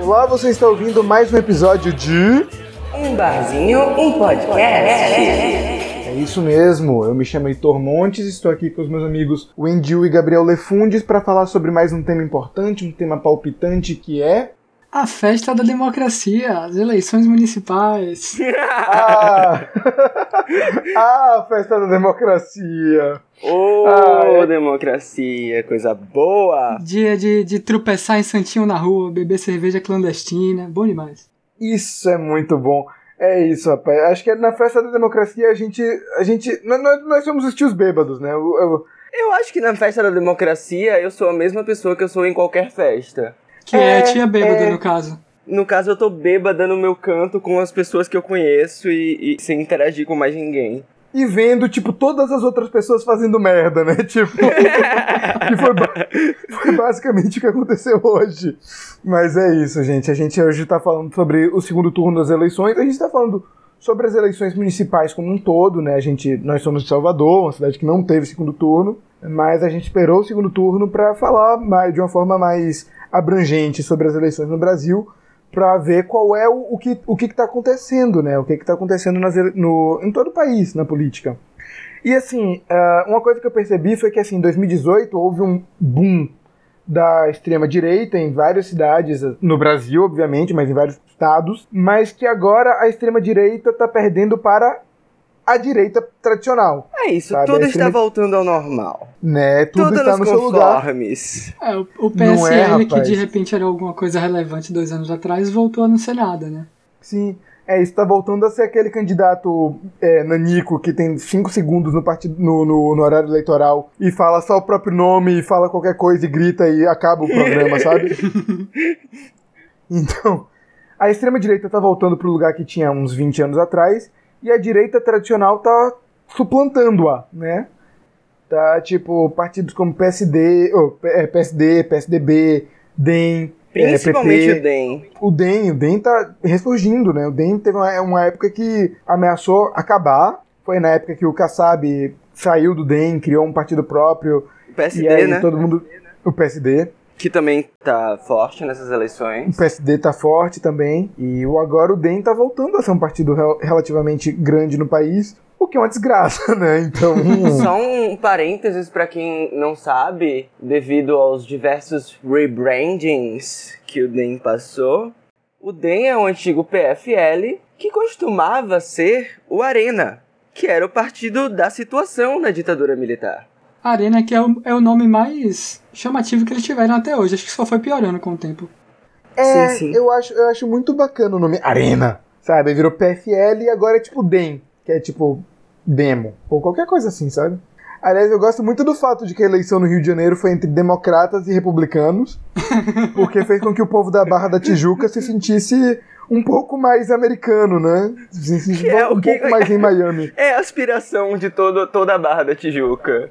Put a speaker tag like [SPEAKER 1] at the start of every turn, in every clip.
[SPEAKER 1] Olá, você está ouvindo mais um episódio de.
[SPEAKER 2] Um barzinho, um podcast.
[SPEAKER 1] É isso mesmo, eu me chamo Heitor Montes, estou aqui com os meus amigos Wendil e Gabriel Lefundes para falar sobre mais um tema importante, um tema palpitante que é.
[SPEAKER 3] A festa da democracia, as eleições municipais.
[SPEAKER 1] Ah, ah a festa da democracia.
[SPEAKER 2] Ô, oh, democracia, coisa boa!
[SPEAKER 3] Dia de, de tropeçar em santinho na rua, beber cerveja clandestina, bom demais.
[SPEAKER 1] Isso é muito bom. É isso, rapaz. Acho que na festa da democracia a gente. A gente nós, nós somos os tios bêbados, né? Eu,
[SPEAKER 2] eu... eu acho que na festa da democracia eu sou a mesma pessoa que eu sou em qualquer festa.
[SPEAKER 3] Que é, é tia bêbada, é... no caso.
[SPEAKER 2] No caso, eu tô bêbada no meu canto com as pessoas que eu conheço e, e sem interagir com mais ninguém
[SPEAKER 1] e vendo, tipo, todas as outras pessoas fazendo merda, né? Tipo, que foi, foi, basicamente o que aconteceu hoje. Mas é isso, gente. A gente hoje tá falando sobre o segundo turno das eleições. A gente tá falando sobre as eleições municipais como um todo, né? A gente, nós somos de Salvador, uma cidade que não teve segundo turno, mas a gente esperou o segundo turno para falar mais, de uma forma mais abrangente sobre as eleições no Brasil para ver qual é o, o que o que está acontecendo, né? O que está acontecendo nas, no, em todo o país na política. E assim, uh, uma coisa que eu percebi foi que assim, em 2018 houve um boom da extrema direita em várias cidades no Brasil, obviamente, mas em vários estados, mas que agora a extrema direita está perdendo para a direita tradicional.
[SPEAKER 2] É isso, sabe? tudo está voltando ao normal.
[SPEAKER 1] Né, tudo, tudo está no seu lugar.
[SPEAKER 3] É, o, o PSL, é, que de repente era alguma coisa relevante dois anos atrás, voltou a não ser nada, né?
[SPEAKER 1] Sim. É, isso tá voltando a ser aquele candidato é, nanico que tem cinco segundos no, partido, no, no, no, horário eleitoral e fala só o próprio nome e fala qualquer coisa e grita e acaba o programa, sabe? Então, a extrema-direita tá voltando pro lugar que tinha uns 20 anos atrás e a direita tradicional tá suplantando-a, né? Tá tipo partidos como PSD, oh, PSD, PSDB, DEM,
[SPEAKER 2] Principalmente é, o DEM.
[SPEAKER 1] O DEM, o DEM tá ressurgindo, né? O DEM teve uma, uma época que ameaçou acabar. Foi na época que o Kassab saiu do DEM, criou um partido próprio.
[SPEAKER 2] O PSD, e aí
[SPEAKER 1] né? todo mundo... O PSD.
[SPEAKER 2] Que também tá forte nessas eleições.
[SPEAKER 1] O PSD tá forte também. E o agora o DEM tá voltando a ser um partido relativamente grande no país. O que é uma desgraça, né? Então.
[SPEAKER 2] Só um parênteses para quem não sabe, devido aos diversos rebrandings que o DEM passou, o DEM é o antigo PFL que costumava ser o Arena, que era o partido da situação na ditadura militar.
[SPEAKER 3] Arena que é o, é o nome mais chamativo que eles tiveram até hoje. Acho que só foi piorando com o tempo.
[SPEAKER 1] É, sim, sim. Eu, acho, eu acho muito bacana o nome Arena, sabe? Virou PFL e agora é tipo DEM, que é tipo demo, ou qualquer coisa assim, sabe? Aliás, eu gosto muito do fato de que a eleição no Rio de Janeiro foi entre democratas e republicanos, porque fez com que o povo da Barra da Tijuca se sentisse um pouco mais americano, né? Se sentisse é, um pouco mais em Miami.
[SPEAKER 2] É a aspiração de todo, toda a Barra da Tijuca.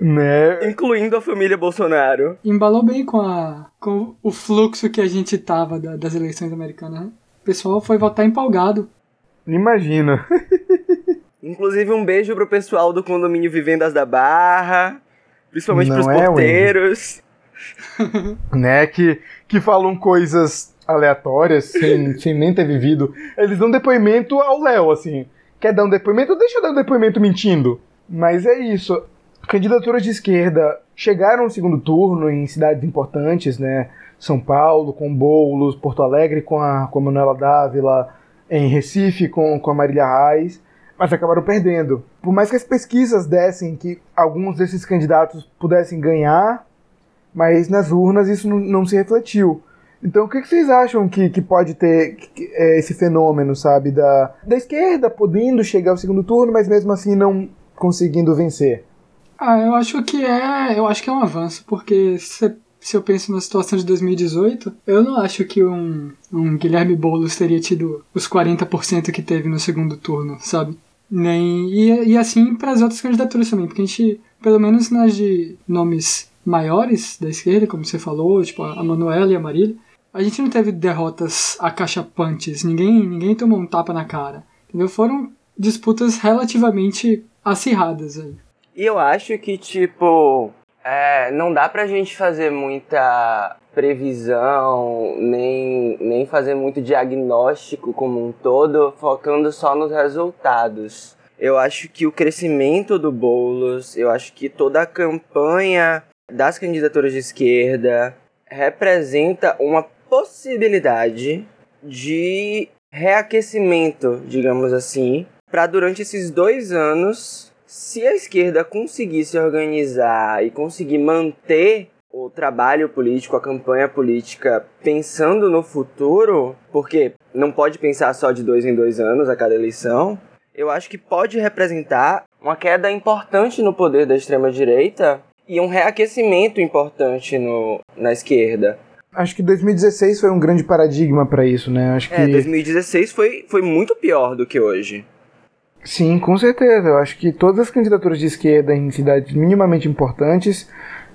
[SPEAKER 1] Né?
[SPEAKER 2] Incluindo a família Bolsonaro.
[SPEAKER 3] Embalou bem com, a, com o fluxo que a gente tava da, das eleições americanas. Né? O pessoal foi votar empolgado.
[SPEAKER 1] Imagina.
[SPEAKER 2] Inclusive, um beijo pro pessoal do condomínio Vivendas da Barra, principalmente Não pros é, porteiros.
[SPEAKER 1] né, que, que falam coisas aleatórias, sem, sem nem ter vivido. Eles dão depoimento ao Léo, assim. Quer dar um depoimento? Deixa eu dar um depoimento mentindo. Mas é isso. Candidaturas de esquerda chegaram no segundo turno em cidades importantes, né? São Paulo com Boulos, Porto Alegre com a, com a Manuela Dávila, em Recife com, com a Marília Reis, mas acabaram perdendo. Por mais que as pesquisas dessem que alguns desses candidatos pudessem ganhar, mas nas urnas isso não, se refletiu. Então, o que, vocês acham que, que pode ter é, esse fenômeno, sabe? Da, da esquerda podendo chegar ao segundo turno, mas mesmo assim não conseguindo vencer?
[SPEAKER 3] Ah, eu acho que é, eu acho que é um avanço, porque se, se eu penso na situação de 2018, eu não acho que um, um Guilherme Boulos teria tido os 40% que teve no segundo turno, sabe? Nem, e, e assim para as outras candidaturas também, porque a gente, pelo menos nas de nomes maiores da esquerda, como você falou, tipo a Manuela e a Marília, a gente não teve derrotas acachapantes, ninguém, ninguém tomou um tapa na cara, entendeu? Foram disputas relativamente acirradas aí.
[SPEAKER 2] E eu acho que, tipo, é, não dá pra gente fazer muita previsão, nem, nem fazer muito diagnóstico como um todo, focando só nos resultados. Eu acho que o crescimento do Boulos, eu acho que toda a campanha das candidaturas de esquerda representa uma possibilidade de reaquecimento, digamos assim, para durante esses dois anos, se a esquerda conseguir se organizar e conseguir manter o trabalho político, a campanha política pensando no futuro, porque não pode pensar só de dois em dois anos a cada eleição, eu acho que pode representar uma queda importante no poder da extrema-direita e um reaquecimento importante no, na esquerda.
[SPEAKER 1] Acho que 2016 foi um grande paradigma para isso, né? Acho
[SPEAKER 2] É,
[SPEAKER 1] que
[SPEAKER 2] 2016 foi, foi muito pior do que hoje.
[SPEAKER 1] Sim, com certeza. Eu acho que todas as candidaturas de esquerda em cidades minimamente importantes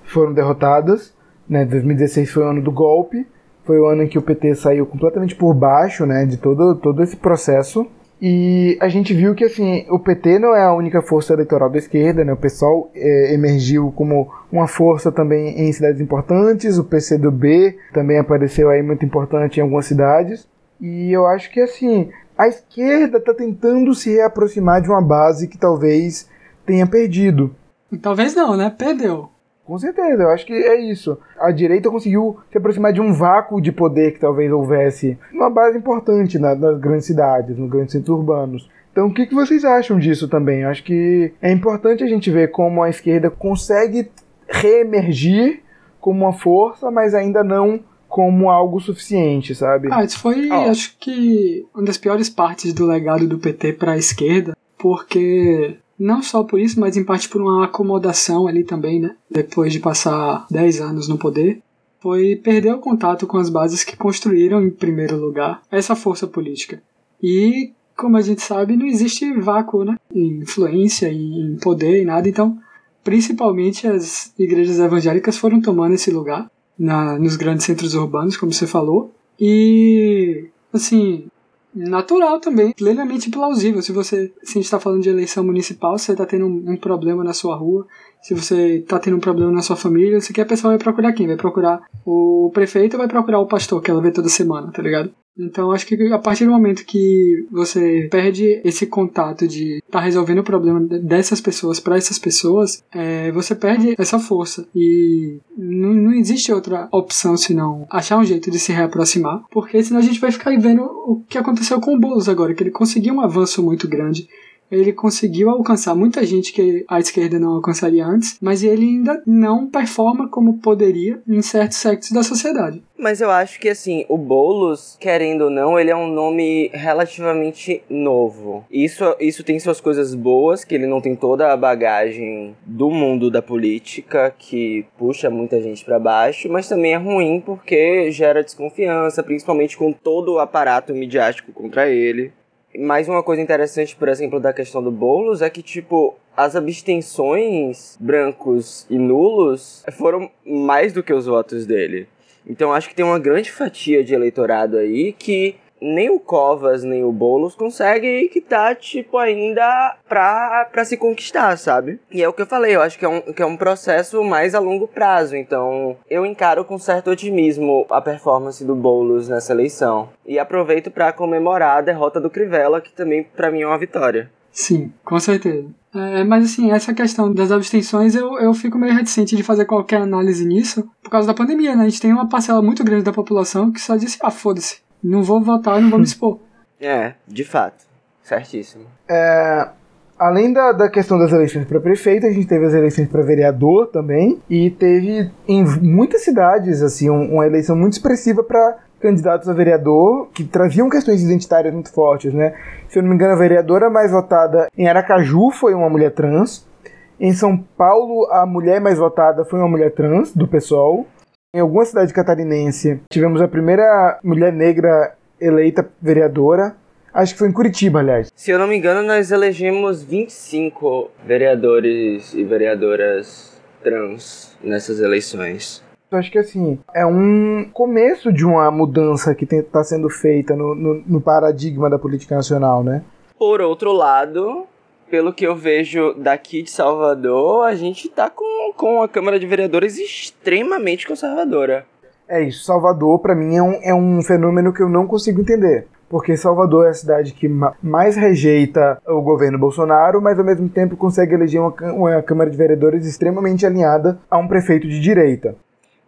[SPEAKER 1] foram derrotadas. Né? 2016 foi o ano do golpe, foi o ano em que o PT saiu completamente por baixo, né, de todo todo esse processo. E a gente viu que assim, o PT não é a única força eleitoral da esquerda, né? O PSOL é, emergiu como uma força também em cidades importantes, o PCdoB também apareceu aí muito importante em algumas cidades. E eu acho que assim, a esquerda está tentando se reaproximar de uma base que talvez tenha perdido.
[SPEAKER 3] Talvez não, né? Perdeu.
[SPEAKER 1] Com certeza, eu acho que é isso. A direita conseguiu se aproximar de um vácuo de poder que talvez houvesse numa base importante na- nas grandes cidades, nos grandes centros urbanos. Então, o que, que vocês acham disso também? Eu acho que é importante a gente ver como a esquerda consegue reemergir como uma força, mas ainda não como algo suficiente, sabe?
[SPEAKER 3] Ah, isso foi,
[SPEAKER 2] Ó.
[SPEAKER 3] acho que, uma das piores partes do legado do PT para a esquerda, porque não só por isso, mas em parte por uma acomodação ali também, né? Depois de passar 10 anos no poder, foi perder o contato com as bases que construíram, em primeiro lugar, essa força política. E, como a gente sabe, não existe vácuo, né? Em influência, em poder e nada, então, principalmente as igrejas evangélicas foram tomando esse lugar na, nos grandes centros urbanos, como você falou. E, assim, natural também, plenamente plausível. Se você, se está falando de eleição municipal, você está tendo um, um problema na sua rua, se você está tendo um problema na sua família, você quer a pessoa vai procurar quem? Vai procurar o prefeito ou vai procurar o pastor que ela vê toda semana, tá ligado? Então acho que a partir do momento que você perde esse contato de estar tá resolvendo o problema dessas pessoas para essas pessoas, é, você perde essa força. E não, não existe outra opção senão achar um jeito de se reaproximar, porque senão a gente vai ficar vendo o que aconteceu com o Boulos agora, que ele conseguiu um avanço muito grande ele conseguiu alcançar muita gente que a esquerda não alcançaria antes, mas ele ainda não performa como poderia em certos sectos da sociedade.
[SPEAKER 2] Mas eu acho que assim, o Boulos, querendo ou não, ele é um nome relativamente novo. Isso, isso tem suas coisas boas, que ele não tem toda a bagagem do mundo da política que puxa muita gente para baixo, mas também é ruim porque gera desconfiança, principalmente com todo o aparato midiático contra ele. Mais uma coisa interessante, por exemplo, da questão do Boulos é que, tipo, as abstenções brancos e nulos foram mais do que os votos dele. Então acho que tem uma grande fatia de eleitorado aí que nem o Covas nem o Boulos conseguem que tá, tipo, ainda pra, pra se conquistar, sabe? E é o que eu falei, eu acho que é, um, que é um processo mais a longo prazo. Então eu encaro com certo otimismo a performance do Boulos nessa eleição. E aproveito para comemorar a derrota do Crivella, que também para mim é uma vitória.
[SPEAKER 3] Sim, com certeza. É, mas assim, essa questão das abstenções eu, eu fico meio reticente de fazer qualquer análise nisso por causa da pandemia, né? A gente tem uma parcela muito grande da população que só disse, ah, foda-se, não vou votar, não vou me expor.
[SPEAKER 2] É, de fato. Certíssimo.
[SPEAKER 1] É, além da, da questão das eleições para prefeito, a gente teve as eleições para vereador também e teve em muitas cidades assim um, uma eleição muito expressiva para candidatos a vereador que traziam questões identitárias muito fortes, né? Se eu não me engano, a vereadora mais votada em Aracaju foi uma mulher trans. Em São Paulo, a mulher mais votada foi uma mulher trans do PSOL. Em alguma cidade catarinense, tivemos a primeira mulher negra eleita vereadora. Acho que foi em Curitiba, aliás.
[SPEAKER 2] Se eu não me engano, nós elegemos 25 vereadores e vereadoras trans nessas eleições.
[SPEAKER 1] Eu acho que assim, é um começo de uma mudança que está sendo feita no, no, no, paradigma da política nacional, né?
[SPEAKER 2] Por outro lado, pelo que eu vejo daqui de Salvador, a gente tá com, com a Câmara de Vereadores extremamente conservadora.
[SPEAKER 1] É isso, Salvador para mim é um, é um fenômeno que eu não consigo entender. Porque Salvador é a cidade que mais rejeita o governo Bolsonaro, mas ao mesmo tempo consegue eleger uma, uma Câmara de Vereadores extremamente alinhada a um prefeito de direita.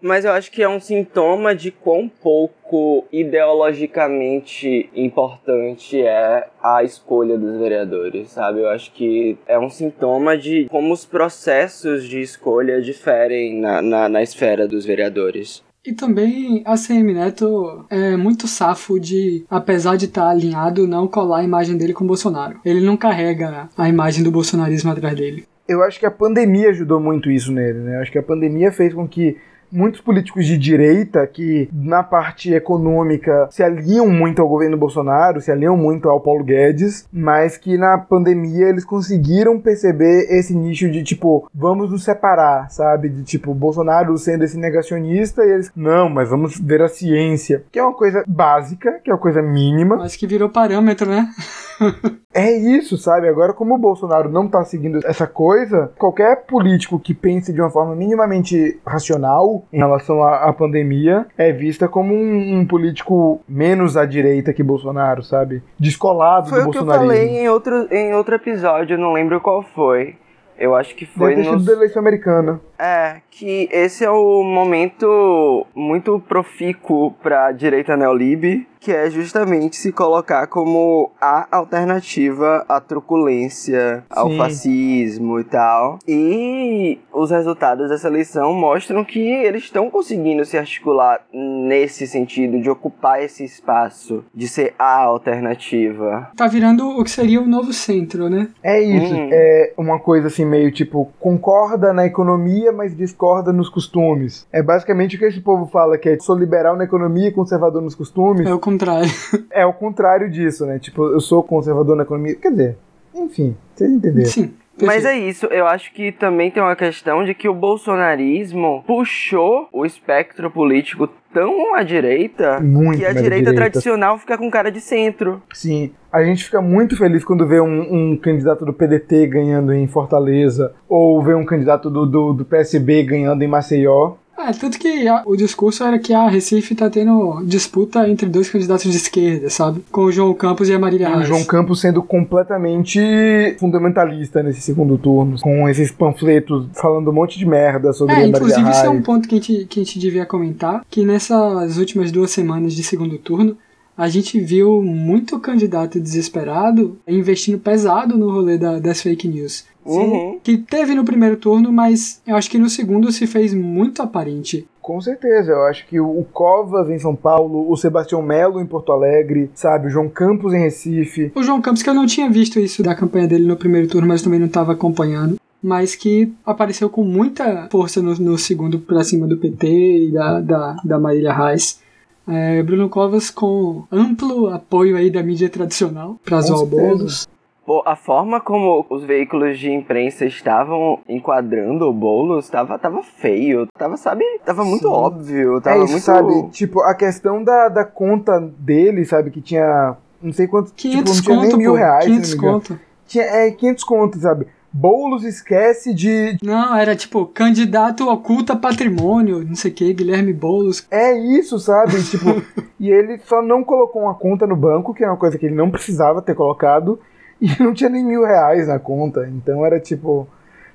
[SPEAKER 2] Mas eu acho que é um sintoma de quão pouco ideologicamente importante é a escolha dos vereadores, sabe? Eu acho que é um sintoma de como os processos de escolha diferem na, na, na esfera dos vereadores.
[SPEAKER 3] E também a CM Neto é muito safo de, apesar de estar tá alinhado, não colar a imagem dele com o Bolsonaro. Ele não carrega a imagem do bolsonarismo atrás dele.
[SPEAKER 1] Eu acho que a pandemia ajudou muito isso nele, né? Eu acho que a pandemia fez com que muitos políticos de direita que, na parte econômica, se aliam muito ao governo Bolsonaro, se aliam muito ao Paulo Guedes, mas que na pandemia eles conseguiram perceber esse nicho de tipo, vamos nos separar, sabe? De tipo, Bolsonaro sendo esse negacionista e eles, não, mas vamos ver a ciência, que é uma coisa básica, que é uma coisa mínima.
[SPEAKER 3] Mas que virou parâmetro, né?
[SPEAKER 1] é isso, sabe? Agora, como o Bolsonaro não tá seguindo essa coisa, qualquer político que pense de uma forma minimamente racional em relação à, à pandemia é vista como um, um, político menos à direita que Bolsonaro, sabe? Descolado
[SPEAKER 2] foi
[SPEAKER 1] do bolsonarismo.
[SPEAKER 2] Foi o que eu falei em outro, em outro episódio, não lembro qual foi. Eu acho que foi
[SPEAKER 1] Deve ter nos... da eleição americana.
[SPEAKER 2] É, que esse é o momento muito profícuo para a direita neolib, que é justamente se colocar como a alternativa à truculência, ao Sim. fascismo e tal. E os resultados dessa eleição mostram que eles estão conseguindo se articular nesse sentido, de ocupar esse espaço, de ser a alternativa.
[SPEAKER 3] Tá virando o que seria o novo centro, né?
[SPEAKER 1] É isso. Hum. É uma coisa assim, meio tipo, concorda na economia, mas discorda nos costumes. É basicamente o que esse povo fala, que é sou liberal na economia e conservador nos costumes.
[SPEAKER 3] É o contrário.
[SPEAKER 1] É o contrário disso, né? Tipo, eu sou conservador na economia. Quer dizer, enfim, vocês entenderam.
[SPEAKER 3] Sim.
[SPEAKER 2] Mas é isso, eu acho que também tem uma questão de que o bolsonarismo puxou o espectro político tão à direita
[SPEAKER 1] muito
[SPEAKER 2] que a
[SPEAKER 1] direita,
[SPEAKER 2] direita, tradicional fica com cara de centro.
[SPEAKER 1] Sim, a gente fica muito feliz quando vê um, um candidato do PDT ganhando em Fortaleza ou vê um candidato do, do, do PSB ganhando em Maceió.
[SPEAKER 3] É, tanto que a, o discurso era que a Recife tá tendo disputa entre dois candidatos de esquerda, sabe? Com o João Campos e a Marília Reis.
[SPEAKER 1] O João Campos sendo completamente fundamentalista nesse segundo turno, com esses panfletos falando um monte de merda sobre é, a Marília
[SPEAKER 3] Inclusive,
[SPEAKER 1] isso
[SPEAKER 3] é um ponto que a, gente, que a gente devia comentar, que nessas últimas duas semanas de segundo turno, a gente viu muito candidato desesperado investindo pesado no rolê da, das fake news.
[SPEAKER 2] Uhum.
[SPEAKER 3] Que teve no primeiro turno, mas eu acho que no segundo se fez muito aparente.
[SPEAKER 1] Com certeza, eu acho que o Covas em São Paulo, o Sebastião Melo em Porto Alegre, sabe, o João Campos em Recife.
[SPEAKER 3] O João Campos, que eu não tinha visto isso da campanha dele no primeiro turno, mas também não estava acompanhando mas que apareceu com muita força no, no segundo para cima do PT e da, da, da Marília Reis. É, Bruno Covas com amplo apoio aí da mídia tradicional para zoar Boulos.
[SPEAKER 2] Pô, a forma como os veículos de imprensa estavam enquadrando o Boulos tava, tava feio, tava, sabe, tava muito Sim. óbvio, tava
[SPEAKER 1] é isso,
[SPEAKER 2] muito...
[SPEAKER 1] sabe, tipo, a questão da, da conta dele, sabe, que tinha não sei quanto,
[SPEAKER 3] 500
[SPEAKER 1] tipo, não
[SPEAKER 3] tinha
[SPEAKER 1] nem mil
[SPEAKER 3] pô,
[SPEAKER 1] reais,
[SPEAKER 3] 500 conto.
[SPEAKER 1] Tinha, é, 500 conto, sabe? Boulos esquece de.
[SPEAKER 3] Não, era tipo, candidato oculta patrimônio, não sei o que, Guilherme Boulos.
[SPEAKER 1] É isso, sabe? tipo, e ele só não colocou uma conta no banco, que é uma coisa que ele não precisava ter colocado, e não tinha nem mil reais na conta. Então era tipo.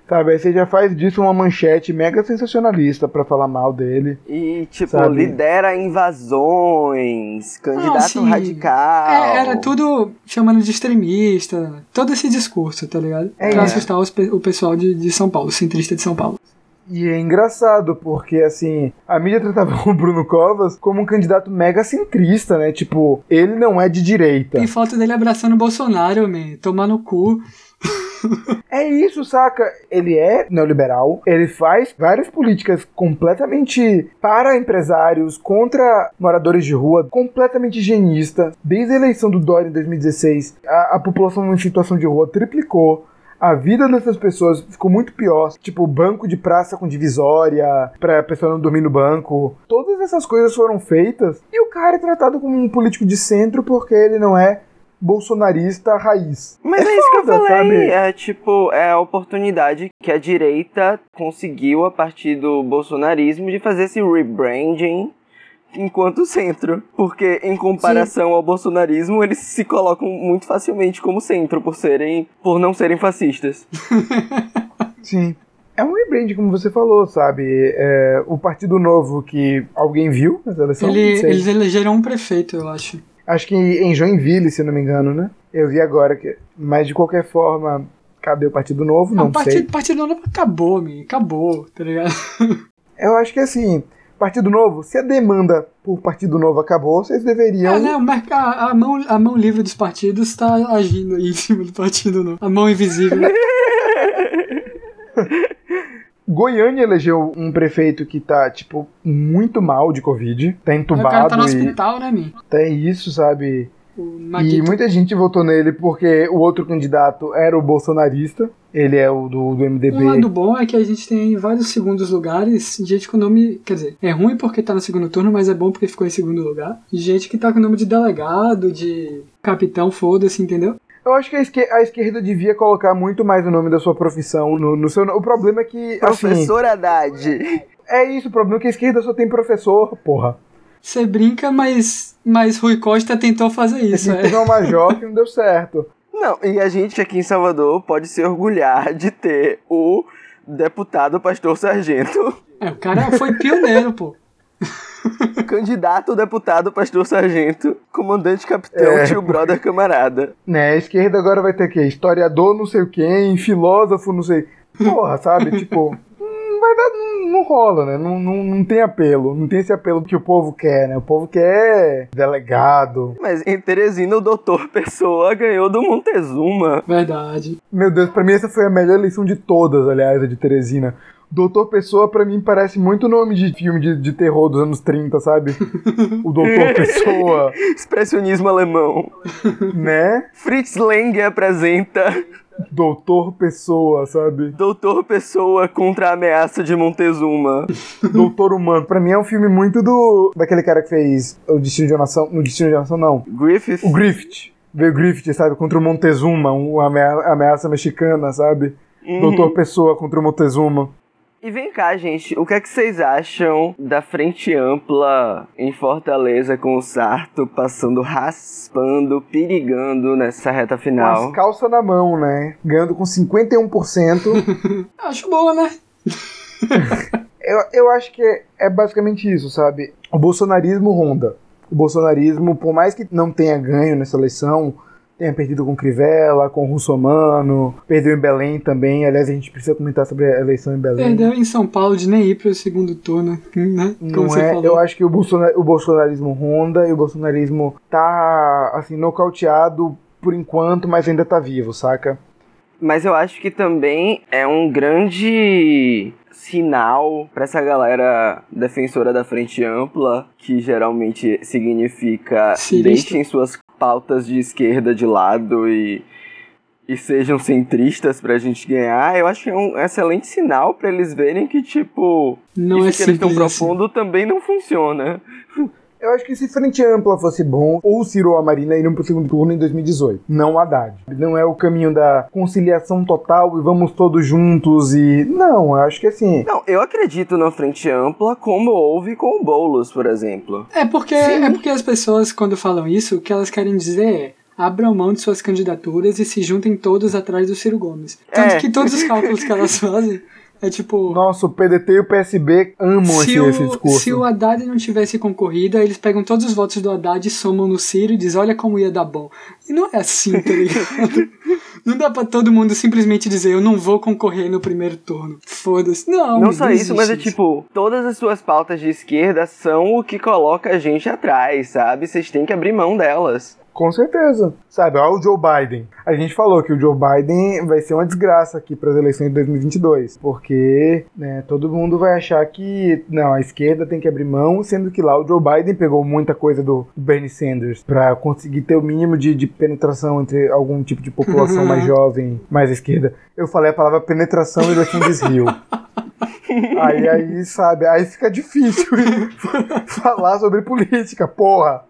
[SPEAKER 1] Sabe, aí você já faz disso uma manchete mega sensacionalista para falar mal dele.
[SPEAKER 2] E, tipo, sabe? lidera invasões, candidato ah, radical.
[SPEAKER 3] É, era tudo chamando de extremista, todo esse discurso, tá ligado? É, pra é. assustar os, o pessoal de, de São Paulo, centrista de São Paulo.
[SPEAKER 1] E é engraçado, porque assim, a mídia tratava o Bruno Covas como um candidato mega centrista, né? Tipo, ele não é de direita.
[SPEAKER 3] Tem foto dele abraçando o Bolsonaro, man, tomar no cu.
[SPEAKER 1] é isso, saca? Ele é neoliberal, ele faz várias políticas completamente para empresários, contra moradores de rua, completamente higienista. Desde a eleição do Dória em 2016, a, a população em situação de rua triplicou a vida dessas pessoas ficou muito pior. Tipo, banco de praça com divisória, pra pessoa não dormir no banco. Todas essas coisas foram feitas e o cara é tratado como um político de centro porque ele não é bolsonarista raiz.
[SPEAKER 2] Mas é, é isso que eu falei. Sabe? É tipo, é a oportunidade que a direita conseguiu a partir do bolsonarismo de fazer esse rebranding enquanto centro. Porque, em comparação Sim. ao bolsonarismo, eles se colocam muito facilmente como centro por serem. por não serem fascistas.
[SPEAKER 1] Sim. É um rebrand, como você falou, sabe? É, o Partido Novo que alguém viu na eleição.
[SPEAKER 3] Ele, eles elegeram um prefeito, eu acho.
[SPEAKER 1] Acho que em Joinville, se não me engano, né? Eu vi agora que. Mas de qualquer forma, cadê o Partido Novo? Não, não
[SPEAKER 3] partido,
[SPEAKER 1] sei.
[SPEAKER 3] Partido Novo acabou, me acabou, tá ligado?
[SPEAKER 1] Eu acho que assim, Partido Novo, se a demanda por Partido Novo acabou, vocês deveriam.
[SPEAKER 3] É, né? A, a, mão, a mão livre dos partidos está agindo aí em cima do Partido Novo. A mão invisível.
[SPEAKER 1] Goiânia elegeu um prefeito que tá, tipo, muito mal de Covid. Tá entubado. O
[SPEAKER 3] cara tá no
[SPEAKER 1] e...
[SPEAKER 3] hospital, né, Mi?
[SPEAKER 1] Tem isso, sabe? E muita gente votou nele porque o outro candidato era o bolsonarista. Ele é o do, do MDB.
[SPEAKER 3] O lado bom é que a gente tem vários segundos lugares. Gente com nome. Quer dizer, é ruim porque tá no segundo turno, mas é bom porque ficou em segundo lugar. Gente que tá com nome de delegado, de capitão, foda-se, entendeu?
[SPEAKER 1] Eu acho que a esquerda, a esquerda, devia colocar muito mais o nome da sua profissão no, no seu. O problema é que.
[SPEAKER 2] Professor assim, Haddad.
[SPEAKER 1] É isso, o problema é que a esquerda só tem professor, porra.
[SPEAKER 3] Você brinca, mas, mas Rui Costa tentou fazer isso.
[SPEAKER 1] Ele é. um major que não deu certo.
[SPEAKER 2] Não, e a gente aqui em Salvador pode se orgulhar de ter o deputado Pastor Sargento.
[SPEAKER 3] É, o cara foi pioneiro, pô.
[SPEAKER 2] Candidato deputado Pastor Sargento, comandante capitão, é. tio brother camarada.
[SPEAKER 1] Né, a esquerda agora vai ter o quê? Historiador não sei quem, filósofo não sei. Porra, sabe? tipo, vai dar, não rola, né? Não, não, não tem apelo. Não tem esse apelo que o povo quer, né? O povo quer delegado.
[SPEAKER 2] Mas em Teresina, o doutor Pessoa ganhou do Montezuma.
[SPEAKER 3] Verdade.
[SPEAKER 1] Meu Deus, pra mim essa foi a melhor eleição de todas, aliás, a de Teresina. Doutor Pessoa, pra mim, parece muito nome de filme de, de terror dos anos 30, sabe? o Doutor Pessoa.
[SPEAKER 2] Expressionismo alemão.
[SPEAKER 1] Né?
[SPEAKER 2] Fritz Lang apresenta
[SPEAKER 1] Doutor Pessoa, sabe?
[SPEAKER 2] Doutor Pessoa contra a ameaça de Montezuma.
[SPEAKER 1] Doutor Humano. Pra mim é um filme muito do. daquele cara que fez O Destino de uma Nação. No Destino de uma Nação, não.
[SPEAKER 2] Griffith?
[SPEAKER 1] O Griffith. Veio Griffith, sabe? Contra o Montezuma, uma ameaça mexicana, sabe? Uhum. Doutor Pessoa contra o Montezuma.
[SPEAKER 2] E vem cá, gente, o que é que vocês acham da frente ampla em Fortaleza com o Sarto passando raspando, perigando nessa reta final?
[SPEAKER 1] Com as calças na mão, né? Ganhando com 51%.
[SPEAKER 3] Acho boa, né?
[SPEAKER 1] eu, eu acho que é, é basicamente isso, sabe? O bolsonarismo ronda. O bolsonarismo, por mais que não tenha ganho nessa eleição, tenha perdido com Crivella, com Russomano, perdeu em Belém também. Aliás, a gente precisa comentar sobre a eleição em Belém.
[SPEAKER 3] Perdeu em São Paulo de nem ir para o segundo turno, né?
[SPEAKER 1] Como Não é? Falou. Eu acho que o, bolsonar, o bolsonarismo ronda e o bolsonarismo tá, assim, nocauteado por enquanto, mas ainda tá vivo, saca?
[SPEAKER 2] Mas eu acho que também é um grande sinal para essa galera defensora da frente ampla, que geralmente significa deixem suas pautas de esquerda de lado e, e sejam centristas pra gente ganhar, eu acho que é um excelente sinal para eles verem que, tipo,
[SPEAKER 3] não
[SPEAKER 2] isso
[SPEAKER 3] é
[SPEAKER 2] que eles estão propondo assim. também não funciona.
[SPEAKER 1] Eu acho que se Frente Ampla fosse bom, ou Ciro ou a Marina iriam pro segundo turno em 2018. Não Haddad. Não é o caminho da conciliação total e vamos todos juntos e. Não, eu acho que assim.
[SPEAKER 2] Não, eu acredito na Frente Ampla como houve com o Boulos, por exemplo.
[SPEAKER 3] É porque, é porque as pessoas, quando falam isso, o que elas querem dizer é abram mão de suas candidaturas e se juntem todos atrás do Ciro Gomes. Tanto é. que todos os cálculos que elas fazem é tipo.
[SPEAKER 1] Nossa, o PDT e o PSB amam esse,
[SPEAKER 3] o,
[SPEAKER 1] esse discurso.
[SPEAKER 3] Se o Haddad não tivesse concorrida, eles pegam todos os votos do Haddad somam no Ciro e dizem: olha como ia dar bom. E não é assim, tá ligado? não dá pra todo mundo simplesmente dizer: eu não vou concorrer no primeiro turno. Foda-se. Não,
[SPEAKER 2] não só isso, mas é tipo: todas as suas pautas de esquerda são o que coloca a gente atrás, sabe? Vocês têm que abrir mão delas.
[SPEAKER 1] Com certeza. Sabe, olha o Joe Biden. A gente falou que o Joe Biden vai ser uma desgraça aqui para as eleições de 2022, porque né, todo mundo vai achar que não, a esquerda tem que abrir mão, sendo que lá o Joe Biden pegou muita coisa do Bernie Sanders para conseguir ter o mínimo de, de, penetração entre algum tipo de população mais jovem, mais esquerda. Eu falei a palavra penetração e ele assim desriu. Aí, aí, sabe, aí fica difícil falar sobre política, porra.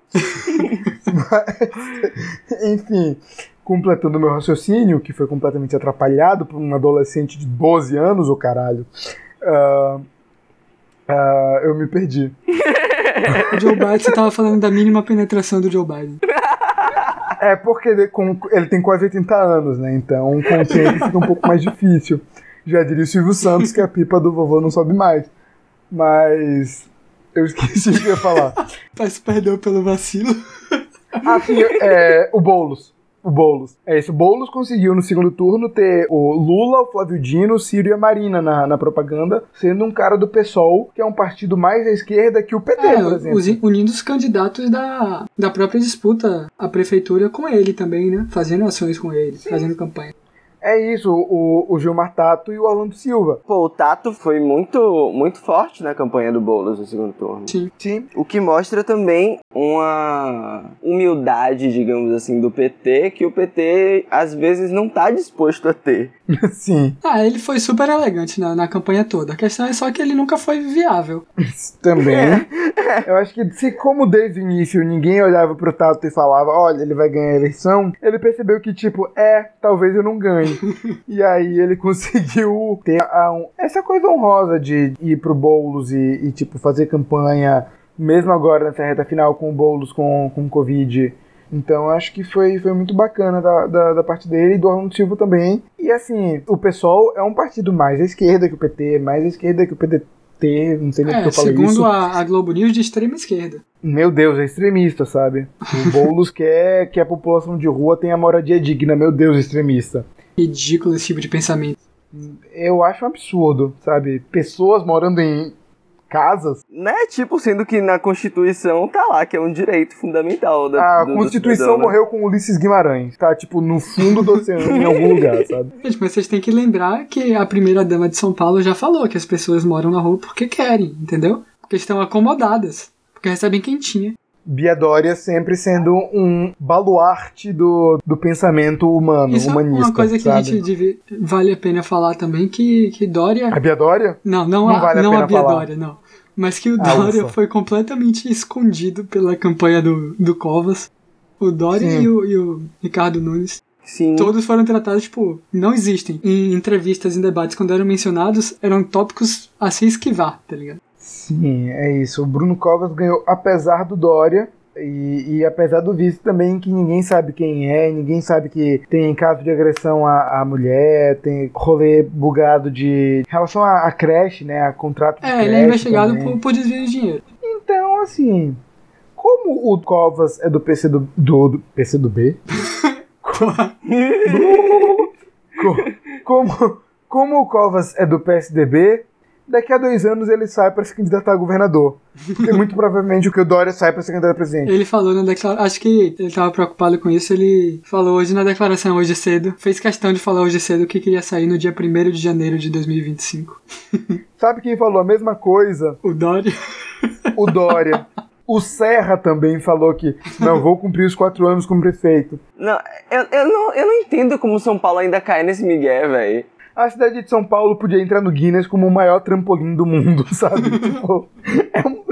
[SPEAKER 1] Mas, enfim, completando meu raciocínio, que foi completamente atrapalhado por um adolescente de 12 anos, o caralho, uh, uh, eu me perdi.
[SPEAKER 3] O Joe Biden, você tava falando da mínima penetração do Joe Biden.
[SPEAKER 1] É porque ele, com- ele tem quase 80 anos, né? Então com o tempo fica um pouco mais difícil. Já diria o Silvio Santos que a pipa do vovô não sobe mais. Mas. Eu esqueci o que eu ia falar.
[SPEAKER 3] Peço perdão pelo vacilo.
[SPEAKER 1] Ah, sim, é, o Boulos. O Boulos. É isso. O Boulos conseguiu no segundo turno ter o Lula, o Flávio Dino, o Ciro e a Marina na, na propaganda, sendo um cara do PSOL, que é um partido mais à esquerda que o PT,
[SPEAKER 3] É,
[SPEAKER 1] por exemplo.
[SPEAKER 3] os- unindo os candidatos da, da própria disputa à prefeitura com ele também, né? Fazendo ações com ele, fazendo campanha.
[SPEAKER 1] É isso, o, o Gilmar Tato e o Orlando Silva.
[SPEAKER 2] Pô, o Tato foi muito, muito forte na campanha do Boulos no segundo turno.
[SPEAKER 3] Sim.
[SPEAKER 1] Sim.
[SPEAKER 2] O que mostra também uma humildade, digamos assim, do PT, que o PT às vezes não tá disposto a ter.
[SPEAKER 1] Sim.
[SPEAKER 3] Ah, ele foi super elegante na, na campanha toda. A questão é só que ele nunca foi viável.
[SPEAKER 1] Também. Eu acho que se como desde o início ninguém olhava pro Tato e falava, olha, ele vai ganhar a eleição, ele percebeu que, tipo, é, talvez eu não ganhe. E aí ele conseguiu ter a- um- essa coisa honrosa de ir pro Boulos e, e, tipo, fazer campanha, mesmo agora nessa reta final com o Boulos com, com Covid. Então acho que foi, foi muito bacana da, da, da parte dele e do Arnold Silva também. E assim, o PSOL é um partido mais à esquerda que o PT, mais à esquerda que o PDT, não sei nem
[SPEAKER 3] É,
[SPEAKER 1] eu falei
[SPEAKER 3] segundo
[SPEAKER 1] isso.
[SPEAKER 3] a, a Globo News, de extrema esquerda.
[SPEAKER 1] Meu Deus, é extremista, sabe? O Boulos quer que a população de rua tenha moradia digna. Meu Deus, extremista.
[SPEAKER 3] Ridículo esse tipo de pensamento.
[SPEAKER 1] Eu acho um absurdo, sabe? Pessoas morando em casas.
[SPEAKER 2] Né? Tipo, sendo que na Constituição tá lá, que é um direito fundamental da
[SPEAKER 1] A
[SPEAKER 2] do- do
[SPEAKER 1] Constituição
[SPEAKER 2] cidadão, né?
[SPEAKER 1] morreu com Ulisses Guimarães. Tá, tipo, no fundo do oceano, em algum lugar, sabe?
[SPEAKER 3] Gente, mas vocês têm que lembrar que a primeira dama de São Paulo já falou que as pessoas moram na rua porque querem, entendeu? Porque estão acomodadas. Porque recebem quentinha.
[SPEAKER 1] Bia Dória sempre sendo um baluarte do, do pensamento humano,
[SPEAKER 3] Isso
[SPEAKER 1] humanista.
[SPEAKER 3] é uma coisa que
[SPEAKER 1] sabe?
[SPEAKER 3] a gente deve, vale a pena falar também, que, que Dória...
[SPEAKER 1] A Bia Dória?
[SPEAKER 3] Não, não,
[SPEAKER 1] Não
[SPEAKER 3] a,
[SPEAKER 1] vale a
[SPEAKER 3] não a Bia
[SPEAKER 1] falar.
[SPEAKER 3] Dória, não. Mas que o
[SPEAKER 1] Ah,
[SPEAKER 3] Dória foi completamente escondido pela campanha do, do Covas. O Dória e o, e o Ricardo Nunes.
[SPEAKER 2] Sim.
[SPEAKER 3] Todos foram tratados, tipo, não existem. Em entrevistas, em debates, quando eram mencionados, eram tópicos a se esquivar, tá ligado?
[SPEAKER 1] Sim, é isso. O Bruno Covas ganhou apesar do Dória. E, e apesar do vice também, que ninguém sabe quem é, ninguém sabe que tem caso de agressão à, à mulher, tem rolê bugado de. Em relação à, à creche, né? A contrato de
[SPEAKER 3] É, ele é investigado
[SPEAKER 1] também.
[SPEAKER 3] por, por desvio de dinheiro.
[SPEAKER 1] Então, assim. Como o Covas é do PC do. do, do PC do B? Co- como, como o Covas é do PSDB, daqui a dois anos ele sai para se candidatar a governador. Porque muito provavelmente o que o Dória sai para se candidatar a presidente.
[SPEAKER 3] Ele falou na declaração. Acho que ele tava preocupado com isso. Ele falou hoje na declaração, hoje cedo. Fez questão de falar hoje cedo que queria sair no dia 1 de janeiro de 2025.
[SPEAKER 1] Sabe quem falou a mesma coisa?
[SPEAKER 3] O Dória.
[SPEAKER 1] O Dória. O Serra também falou que não vou cumprir os quatro anos como prefeito.
[SPEAKER 2] Não, eu, eu não, eu não entendo como São Paulo ainda cai nesse migué, velho.
[SPEAKER 1] A cidade de São Paulo podia entrar no Guinness como o maior trampolim do mundo, sabe? tipo, é um,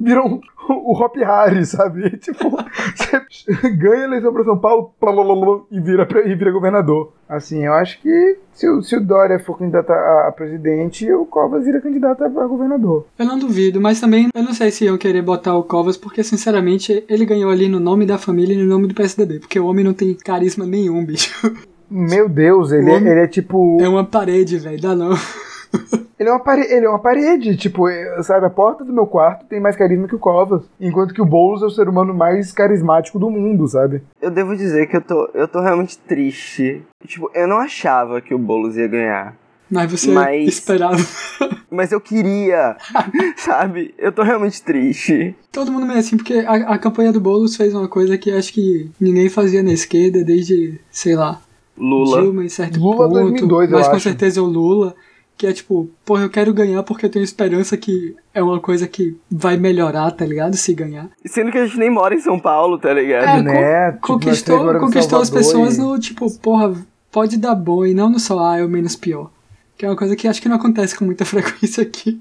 [SPEAKER 1] virou um, o Hop Harry, sabe? Tipo, você ganha a eleição para São Paulo blá, blá, e, vira e vira governador. Assim, eu acho que se, o- se o Dória for candidato a, a presidente, o Covas vira candidato a, a governador.
[SPEAKER 3] Eu não duvido, mas também eu não sei se iam querer botar o Covas, porque sinceramente ele ganhou ali no nome da família e no nome do PSDB, porque o homem não tem carisma nenhum, bicho.
[SPEAKER 1] Meu Deus, ele, é, ele é tipo.
[SPEAKER 3] É uma parede, velho, dá não.
[SPEAKER 1] Ele é, uma parede, ele é uma parede, tipo, é, sabe, a porta do meu quarto tem mais carisma que o Covas. Enquanto que o Boulos é o ser humano mais carismático do mundo, sabe?
[SPEAKER 2] Eu devo dizer que eu tô, eu tô realmente triste. Tipo, eu não achava que o Boulos ia ganhar.
[SPEAKER 3] Mas você
[SPEAKER 2] Mas-
[SPEAKER 3] esperava.
[SPEAKER 2] Mas eu queria, sabe? Eu tô realmente triste.
[SPEAKER 3] Todo mundo meio assim, porque a, a campanha do Boulos fez uma coisa que acho que ninguém fazia na esquerda desde, sei lá,
[SPEAKER 2] Lula.
[SPEAKER 3] Dilma em certo
[SPEAKER 1] Lula
[SPEAKER 3] ponto,
[SPEAKER 1] 2002, eu
[SPEAKER 3] mas com
[SPEAKER 1] acho.
[SPEAKER 3] certeza o Lula, que é tipo, porra, eu quero ganhar porque eu tenho esperança que é uma coisa que vai melhorar, tá ligado? Se ganhar.
[SPEAKER 2] E Sendo que a gente nem mora em São Paulo, tá ligado?
[SPEAKER 3] É,
[SPEAKER 1] né?
[SPEAKER 3] con-
[SPEAKER 1] Tipo,
[SPEAKER 3] conquistou, conquistou as pessoas
[SPEAKER 1] e-
[SPEAKER 3] no tipo, porra, pode dar bom e não no só ah, é o menos pior. Que é uma coisa que acho que não acontece com muita frequência aqui.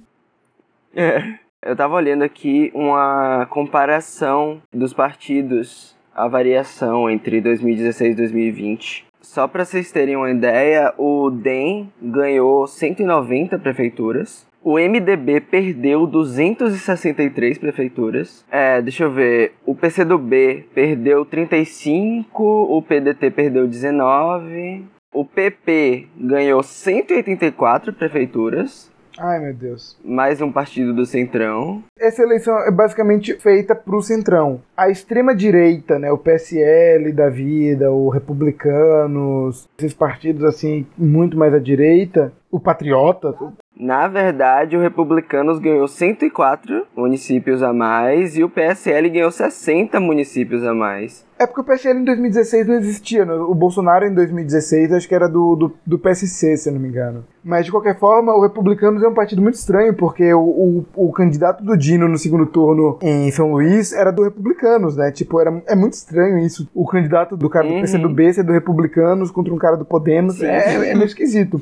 [SPEAKER 2] É. Eu tava olhando aqui uma comparação dos partidos, a variação entre 2016 e 2020. Só pra vocês terem uma ideia, o DEM ganhou 190 prefeituras, O MDB perdeu 263 prefeituras. É, deixa eu ver. O PCdoB perdeu 35, o PDT perdeu 19. O PP ganhou 184 prefeituras.
[SPEAKER 1] Ai, meu Deus.
[SPEAKER 2] Mais um partido do Centrão.
[SPEAKER 1] Essa eleição é basicamente feita pro Centrão. A extrema-direita, né, o PSL da vida, o Republicanos, esses partidos assim, muito mais à direita, o Patriotas,
[SPEAKER 2] na verdade, o Republicanos ganhou 104 municípios a mais e o PSL ganhou 60 municípios a mais.
[SPEAKER 1] É porque o PSL em 2016 não existia. Né? O Bolsonaro em 2016 acho que era do, do, do, PSC, se eu não me engano. Mas de qualquer forma, o Republicanos é um partido muito estranho, porque o, o, o candidato do Dino no segundo turno em São Luís era do Republicanos, né? Tipo, era, é muito estranho isso. O candidato do cara do uhum. PCdoB ser do Republicanos contra um cara do Podemos. É, é meio esquisito.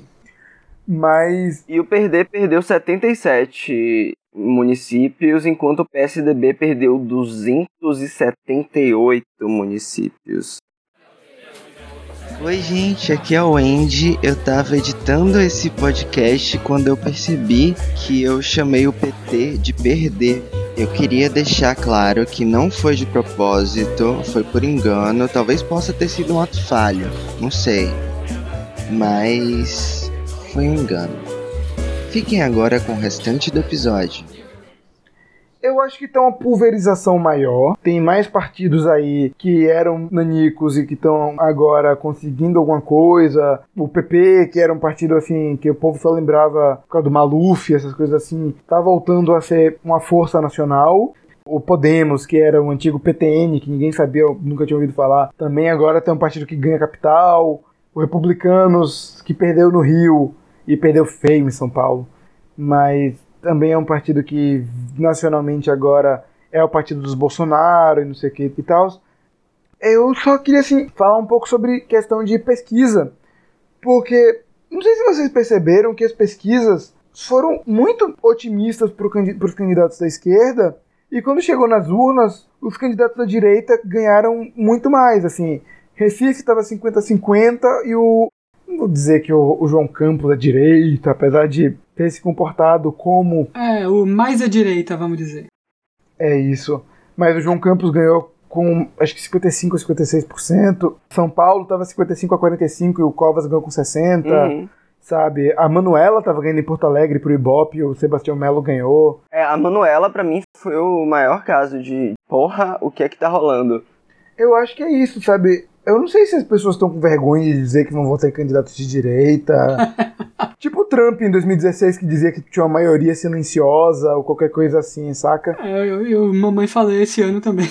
[SPEAKER 1] Mas.
[SPEAKER 2] E o Perder perdeu 77 municípios, enquanto o PSDB perdeu 278 municípios.
[SPEAKER 4] Oi, gente, aqui é o Andy. Eu tava editando esse podcast quando eu percebi que eu chamei o PT de perder. Eu queria deixar claro que não foi de propósito, foi por engano, talvez possa ter sido um ato falho, não sei. Mas foi um engano. Fiquem agora com o restante do episódio.
[SPEAKER 1] Eu acho que tem uma pulverização maior. Tem mais partidos aí que eram nanicos e que estão agora conseguindo alguma coisa. O PP, que era um partido assim que o povo só lembrava por causa do Maluf, essas coisas assim, tá voltando a ser uma força nacional. O Podemos, que era o antigo PTN, que ninguém sabia, nunca tinha ouvido falar, também agora tem um partido que ganha capital. O Republicanos, que perdeu no Rio, e perdeu feio em São Paulo. Mas também é um partido que nacionalmente agora é o partido dos Bolsonaro e não sei o que e tal. Eu só queria assim falar um pouco sobre questão de pesquisa, porque não sei se vocês perceberam que as pesquisas foram muito otimistas para os candidatos da esquerda e quando chegou nas urnas, os candidatos da direita ganharam muito mais, assim. Recife estava 50-50 e o não vou dizer que o, o, João Campos é direita, apesar de ter se comportado como.
[SPEAKER 3] É, o mais à direita, vamos dizer.
[SPEAKER 1] É isso. Mas o João Campos ganhou com acho que 55 a 56%. São Paulo tava 55 a 45 e o Covas ganhou com 60. Uhum. Sabe? A Manuela tava ganhando em Porto Alegre pro Ibope, o Sebastião Melo ganhou.
[SPEAKER 2] É, a Manuela para mim foi o maior caso de porra, o que é que tá rolando?
[SPEAKER 1] Eu acho que é isso, sabe? Eu não sei se as pessoas estão com vergonha de dizer que vão votar em candidatos de direita. tipo o Trump em 2016 que dizia que tinha uma maioria silenciosa ou qualquer coisa assim, saca?
[SPEAKER 3] É, eu, eu mamãe falei esse ano também.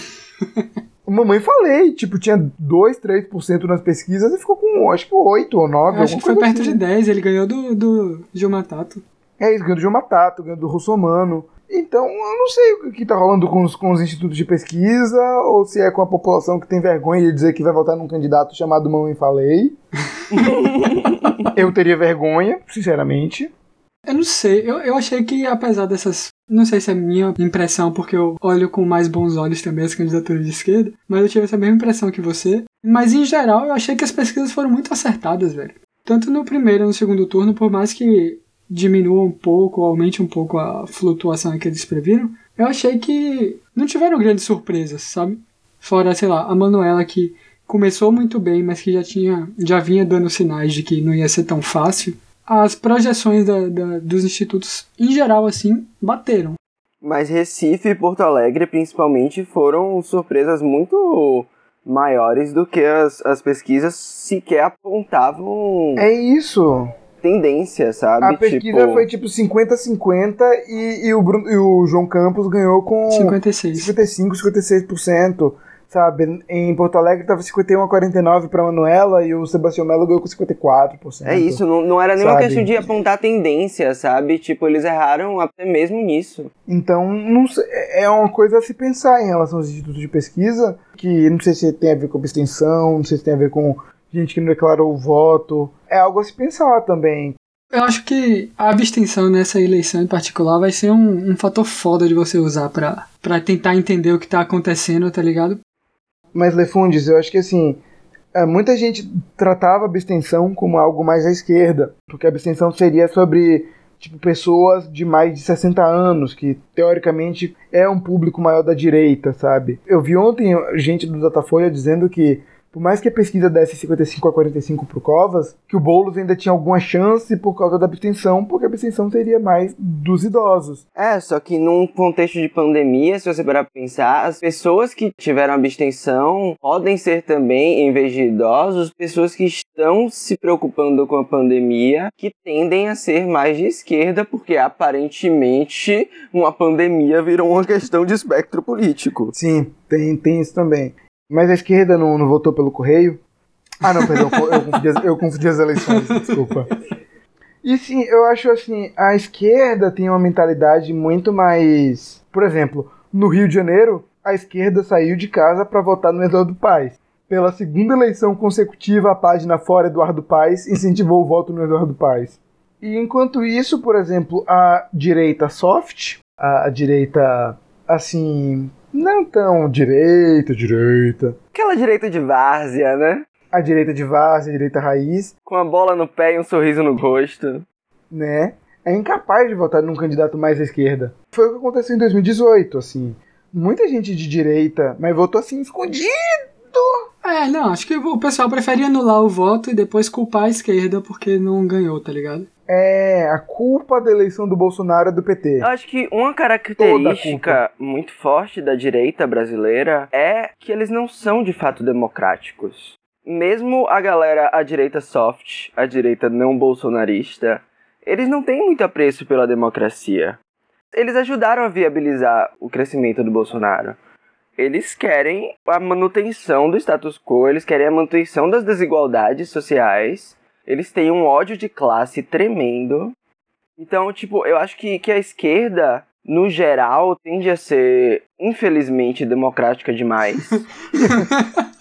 [SPEAKER 1] mamãe falei, tipo, tinha 2, 3% nas pesquisas e ficou com acho que 8 ou 9.
[SPEAKER 3] Acho que foi perto assim. de 10, ele ganhou do, do Gilmar Tato.
[SPEAKER 1] É isso, ganhou do Gilmar Tato, ganhou do Russomano. Então, eu não sei o que está rolando com os, com os institutos de pesquisa, ou se é com a população que tem vergonha de dizer que vai votar num candidato chamado Mamãe Falei. eu teria vergonha, sinceramente.
[SPEAKER 3] Eu não sei, eu, eu achei que apesar dessas. Não sei se é minha impressão, porque eu olho com mais bons olhos também as candidaturas de esquerda, mas eu tive essa mesma impressão que você. Mas em geral, eu achei que as pesquisas foram muito acertadas, velho. Tanto no primeiro e no segundo turno, por mais que diminua um pouco, aumente um pouco a flutuação que eles previram, eu achei que não tiveram grandes surpresas, sabe? Fora, sei lá, a Manuela que começou muito bem, mas que já tinha, já vinha dando sinais de que não ia ser tão fácil. As projeções da, da, dos institutos, em geral, assim, bateram.
[SPEAKER 2] Mas Recife e Porto Alegre, principalmente, foram surpresas muito maiores do que as, as pesquisas sequer apontavam.
[SPEAKER 1] É isso
[SPEAKER 2] tendência, sabe?
[SPEAKER 1] A pesquisa tipo... foi tipo 50-50 e, e, o Bruno, e o João Campos ganhou com
[SPEAKER 3] 56.
[SPEAKER 1] 55, 56%. Sabe, em Porto Alegre tava 51 a 49 para Manuela e o Sebastião Melo ganhou com 54%.
[SPEAKER 2] É isso, não, não era nenhuma questão de apontar tendência, sabe? Tipo, eles erraram até mesmo nisso.
[SPEAKER 1] Então, não sei, é uma coisa a se pensar em relação aos institutos de pesquisa, que não sei se tem a ver com abstenção, não sei se tem a ver com gente que não declarou o voto. É algo a se pensar também.
[SPEAKER 3] Eu acho que a abstenção nessa eleição em particular vai ser um, um fator foda de você usar pra, pra tentar entender o que tá acontecendo, tá ligado?
[SPEAKER 1] Mas, Lefundes, eu acho que assim, é, muita gente tratava a abstenção como algo mais à esquerda, porque a abstenção seria sobre tipo pessoas de mais de 60 anos, que teoricamente é um público maior da direita, sabe? Eu vi ontem gente do Datafolha dizendo que por mais que a pesquisa desse 55 a 45 pro Covas, que o Boulos ainda tinha alguma chance por causa da abstenção, porque a abstenção seria mais dos idosos.
[SPEAKER 2] É, só que num contexto de pandemia, se você parar pra pensar, as pessoas que tiveram abstenção podem ser também, em vez de idosos, pessoas que estão se preocupando com a pandemia, que tendem a ser mais de esquerda, porque aparentemente uma pandemia virou uma questão de espectro político.
[SPEAKER 1] Sim, tem, tem isso também. Mas a esquerda não, não votou pelo correio? Ah, não, perdão, eu confundi, as, eu confundi as eleições, desculpa. E sim, eu acho assim, a esquerda tem uma mentalidade muito mais. Por exemplo, no Rio de Janeiro, a esquerda saiu de casa para votar no Eduardo Paes. Pela segunda eleição consecutiva, a página Fora Eduardo Paes incentivou o voto no Eduardo Paes. E enquanto isso, por exemplo, a direita soft, a, a direita assim, não tão direita, direita.
[SPEAKER 2] Aquela direita de várzea, né?
[SPEAKER 1] A direita de várzea, a direita raiz,
[SPEAKER 2] Com a bola no pé e um sorriso no rosto.
[SPEAKER 1] né? É incapaz de votar num candidato mais à esquerda. Foi o que aconteceu em 2018, assim. Muita gente de direita, mas votou assim, escondido.
[SPEAKER 3] É, não, acho que o pessoal prefere anular o voto e depois culpar a esquerda porque não ganhou, tá ligado?
[SPEAKER 1] É, a culpa da eleição do Bolsonaro é do PT.
[SPEAKER 2] Eu acho que uma característica muito forte da direita brasileira é que eles não são de fato democráticos. Mesmo a galera, a direita soft, a direita não bolsonarista, eles não têm muito apreço pela democracia. Eles ajudaram a viabilizar o crescimento do Bolsonaro. Eles querem a manutenção do status quo, eles querem a manutenção das desigualdades sociais, eles têm um ódio de classe tremendo. Então, tipo, eu acho que, que a esquerda, no geral, tende a ser, infelizmente, democrática demais.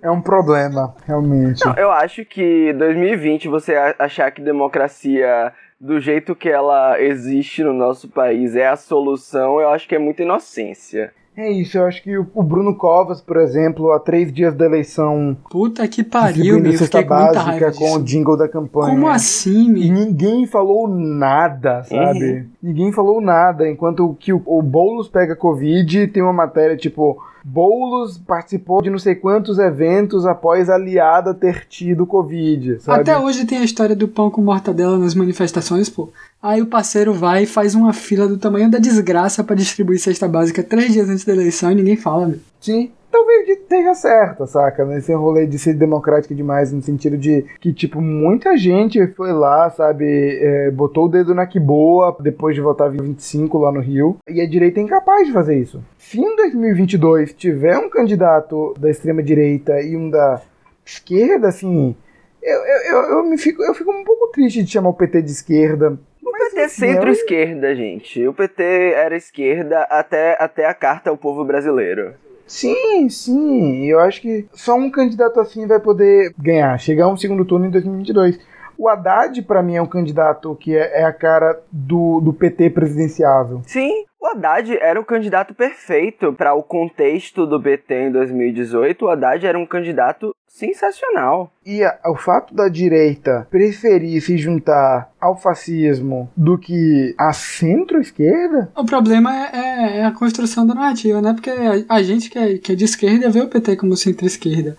[SPEAKER 1] É um problema, realmente.
[SPEAKER 2] Não, eu acho que 2020 você achar que democracia do jeito que ela existe no nosso país é a solução, eu acho que é muita inocência.
[SPEAKER 1] É isso, eu acho que o Bruno Covas, por exemplo, há três dias da eleição,
[SPEAKER 3] Puta que pariu, meu. Fiquei com muita raiva
[SPEAKER 1] com o
[SPEAKER 3] disso.
[SPEAKER 1] jingle da campanha.
[SPEAKER 3] Como assim,
[SPEAKER 1] E
[SPEAKER 3] meu?
[SPEAKER 1] ninguém falou nada, sabe? Ninguém falou nada. Enquanto que o, o Boulos pega Covid, tem uma matéria tipo: Boulos participou de não sei quantos eventos após aliada ter tido Covid, sabe?
[SPEAKER 3] Até hoje tem a história do pão com mortadela nas manifestações, pô. Aí o parceiro vai e faz uma fila do tamanho da desgraça pra distribuir cesta básica três dias antes da eleição e ninguém fala, meu.
[SPEAKER 1] Sim. Talvez esteja certa, saca? Nesse rolê de ser democrático demais, no sentido de que, tipo, muita gente foi lá, sabe, é, botou o dedo na que boa depois de votar 25 lá no Rio, e a direita é incapaz de fazer isso. Se em 2022 tiver um candidato da extrema-direita e um da esquerda, assim, eu, eu, eu, eu me fico, eu fico um pouco triste de chamar o PT de esquerda.
[SPEAKER 2] O PT é centro-esquerda, gente. O PT era esquerda até, até a carta ao povo brasileiro.
[SPEAKER 1] Sim, sim. Eu acho que só um candidato assim vai poder ganhar, chegar a um segundo turno em 2022. O Haddad, pra mim, é um candidato que é, é a cara do, do PT presidenciável.
[SPEAKER 2] Sim, o Haddad era o candidato perfeito para o contexto do PT em 2018. O Haddad era um candidato sensacional.
[SPEAKER 1] E a- o fato da direita preferir se juntar ao fascismo do que à centro-esquerda,
[SPEAKER 3] O problema é, é- é a construção da narrativa, né? Porque a, a gente que é, que é de esquerda vê o PT como centro-esquerda.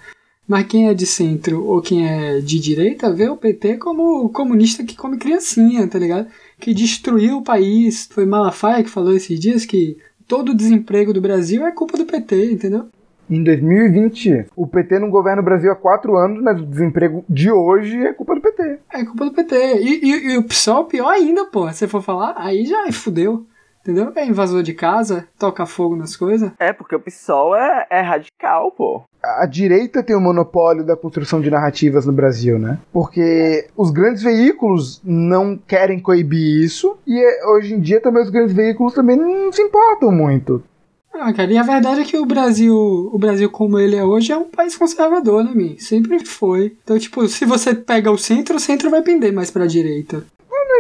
[SPEAKER 3] Mas quem é de centro ou quem é de direita vê o PT como o comunista que come criancinha, tá ligado? Que destruiu o país. Foi Malafaia que falou esses dias que todo o desemprego do Brasil é culpa do PT, entendeu?
[SPEAKER 1] em 2020, o PT não governa o Brasil há quatro anos, mas o desemprego de hoje é culpa do PT.
[SPEAKER 3] É culpa do PT. E, e- e o PSOL, pior ainda, pô. Se for falar, aí já fudeu. Entendeu? É invasor de casa, toca fogo nas coisas.
[SPEAKER 2] É, porque o PSOL é, é radical, pô.
[SPEAKER 1] A direita tem o monopólio da construção de narrativas no Brasil, né? Porque os grandes veículos não querem coibir isso e é, hoje em dia também os grandes veículos também não se importam muito.
[SPEAKER 3] Ah, cara, e a verdade é que o Brasil, o Brasil como ele é hoje, é um país conservador, né, Mi? Sempre foi. Então, tipo, se você pega o centro, o centro vai pender mais pra direita.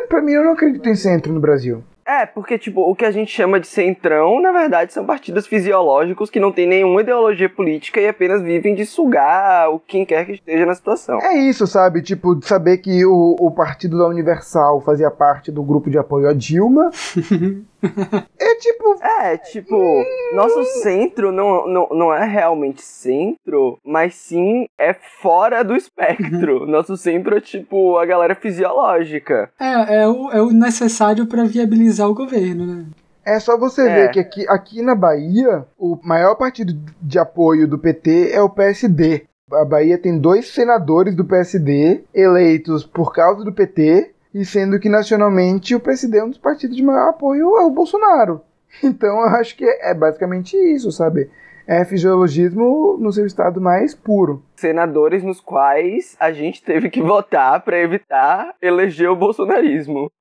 [SPEAKER 1] Pra mim, eu não acredito em centro no Brasil.
[SPEAKER 2] É, porque, tipo, o que a gente chama de centrão, na verdade, são partidos fisiológicos que não têm nenhuma ideologia política e apenas vivem de sugar o quem quer que esteja na situação.
[SPEAKER 1] É isso, sabe? Tipo, de saber que o, o Partido da Universal fazia parte do grupo de apoio a Dilma. é tipo.
[SPEAKER 2] É, tipo, nosso centro não, não, não é realmente centro, mas sim é fora do espectro. Nosso centro é, tipo, a galera fisiológica.
[SPEAKER 3] É, é o, é o necessário para viabilizar o governo, né?
[SPEAKER 1] É só você
[SPEAKER 2] É.
[SPEAKER 1] ver que aqui, aqui na Bahia, o maior partido de apoio do PT é o PSD. A Bahia tem dois senadores do PSD eleitos por causa do PT, e sendo que nacionalmente o PSD é um dos partidos de maior apoio ao Bolsonaro. Então eu acho que é basicamente isso, sabe? É fisiologismo no seu estado mais puro.
[SPEAKER 2] Senadores nos quais a gente teve que votar pra evitar eleger o bolsonarismo.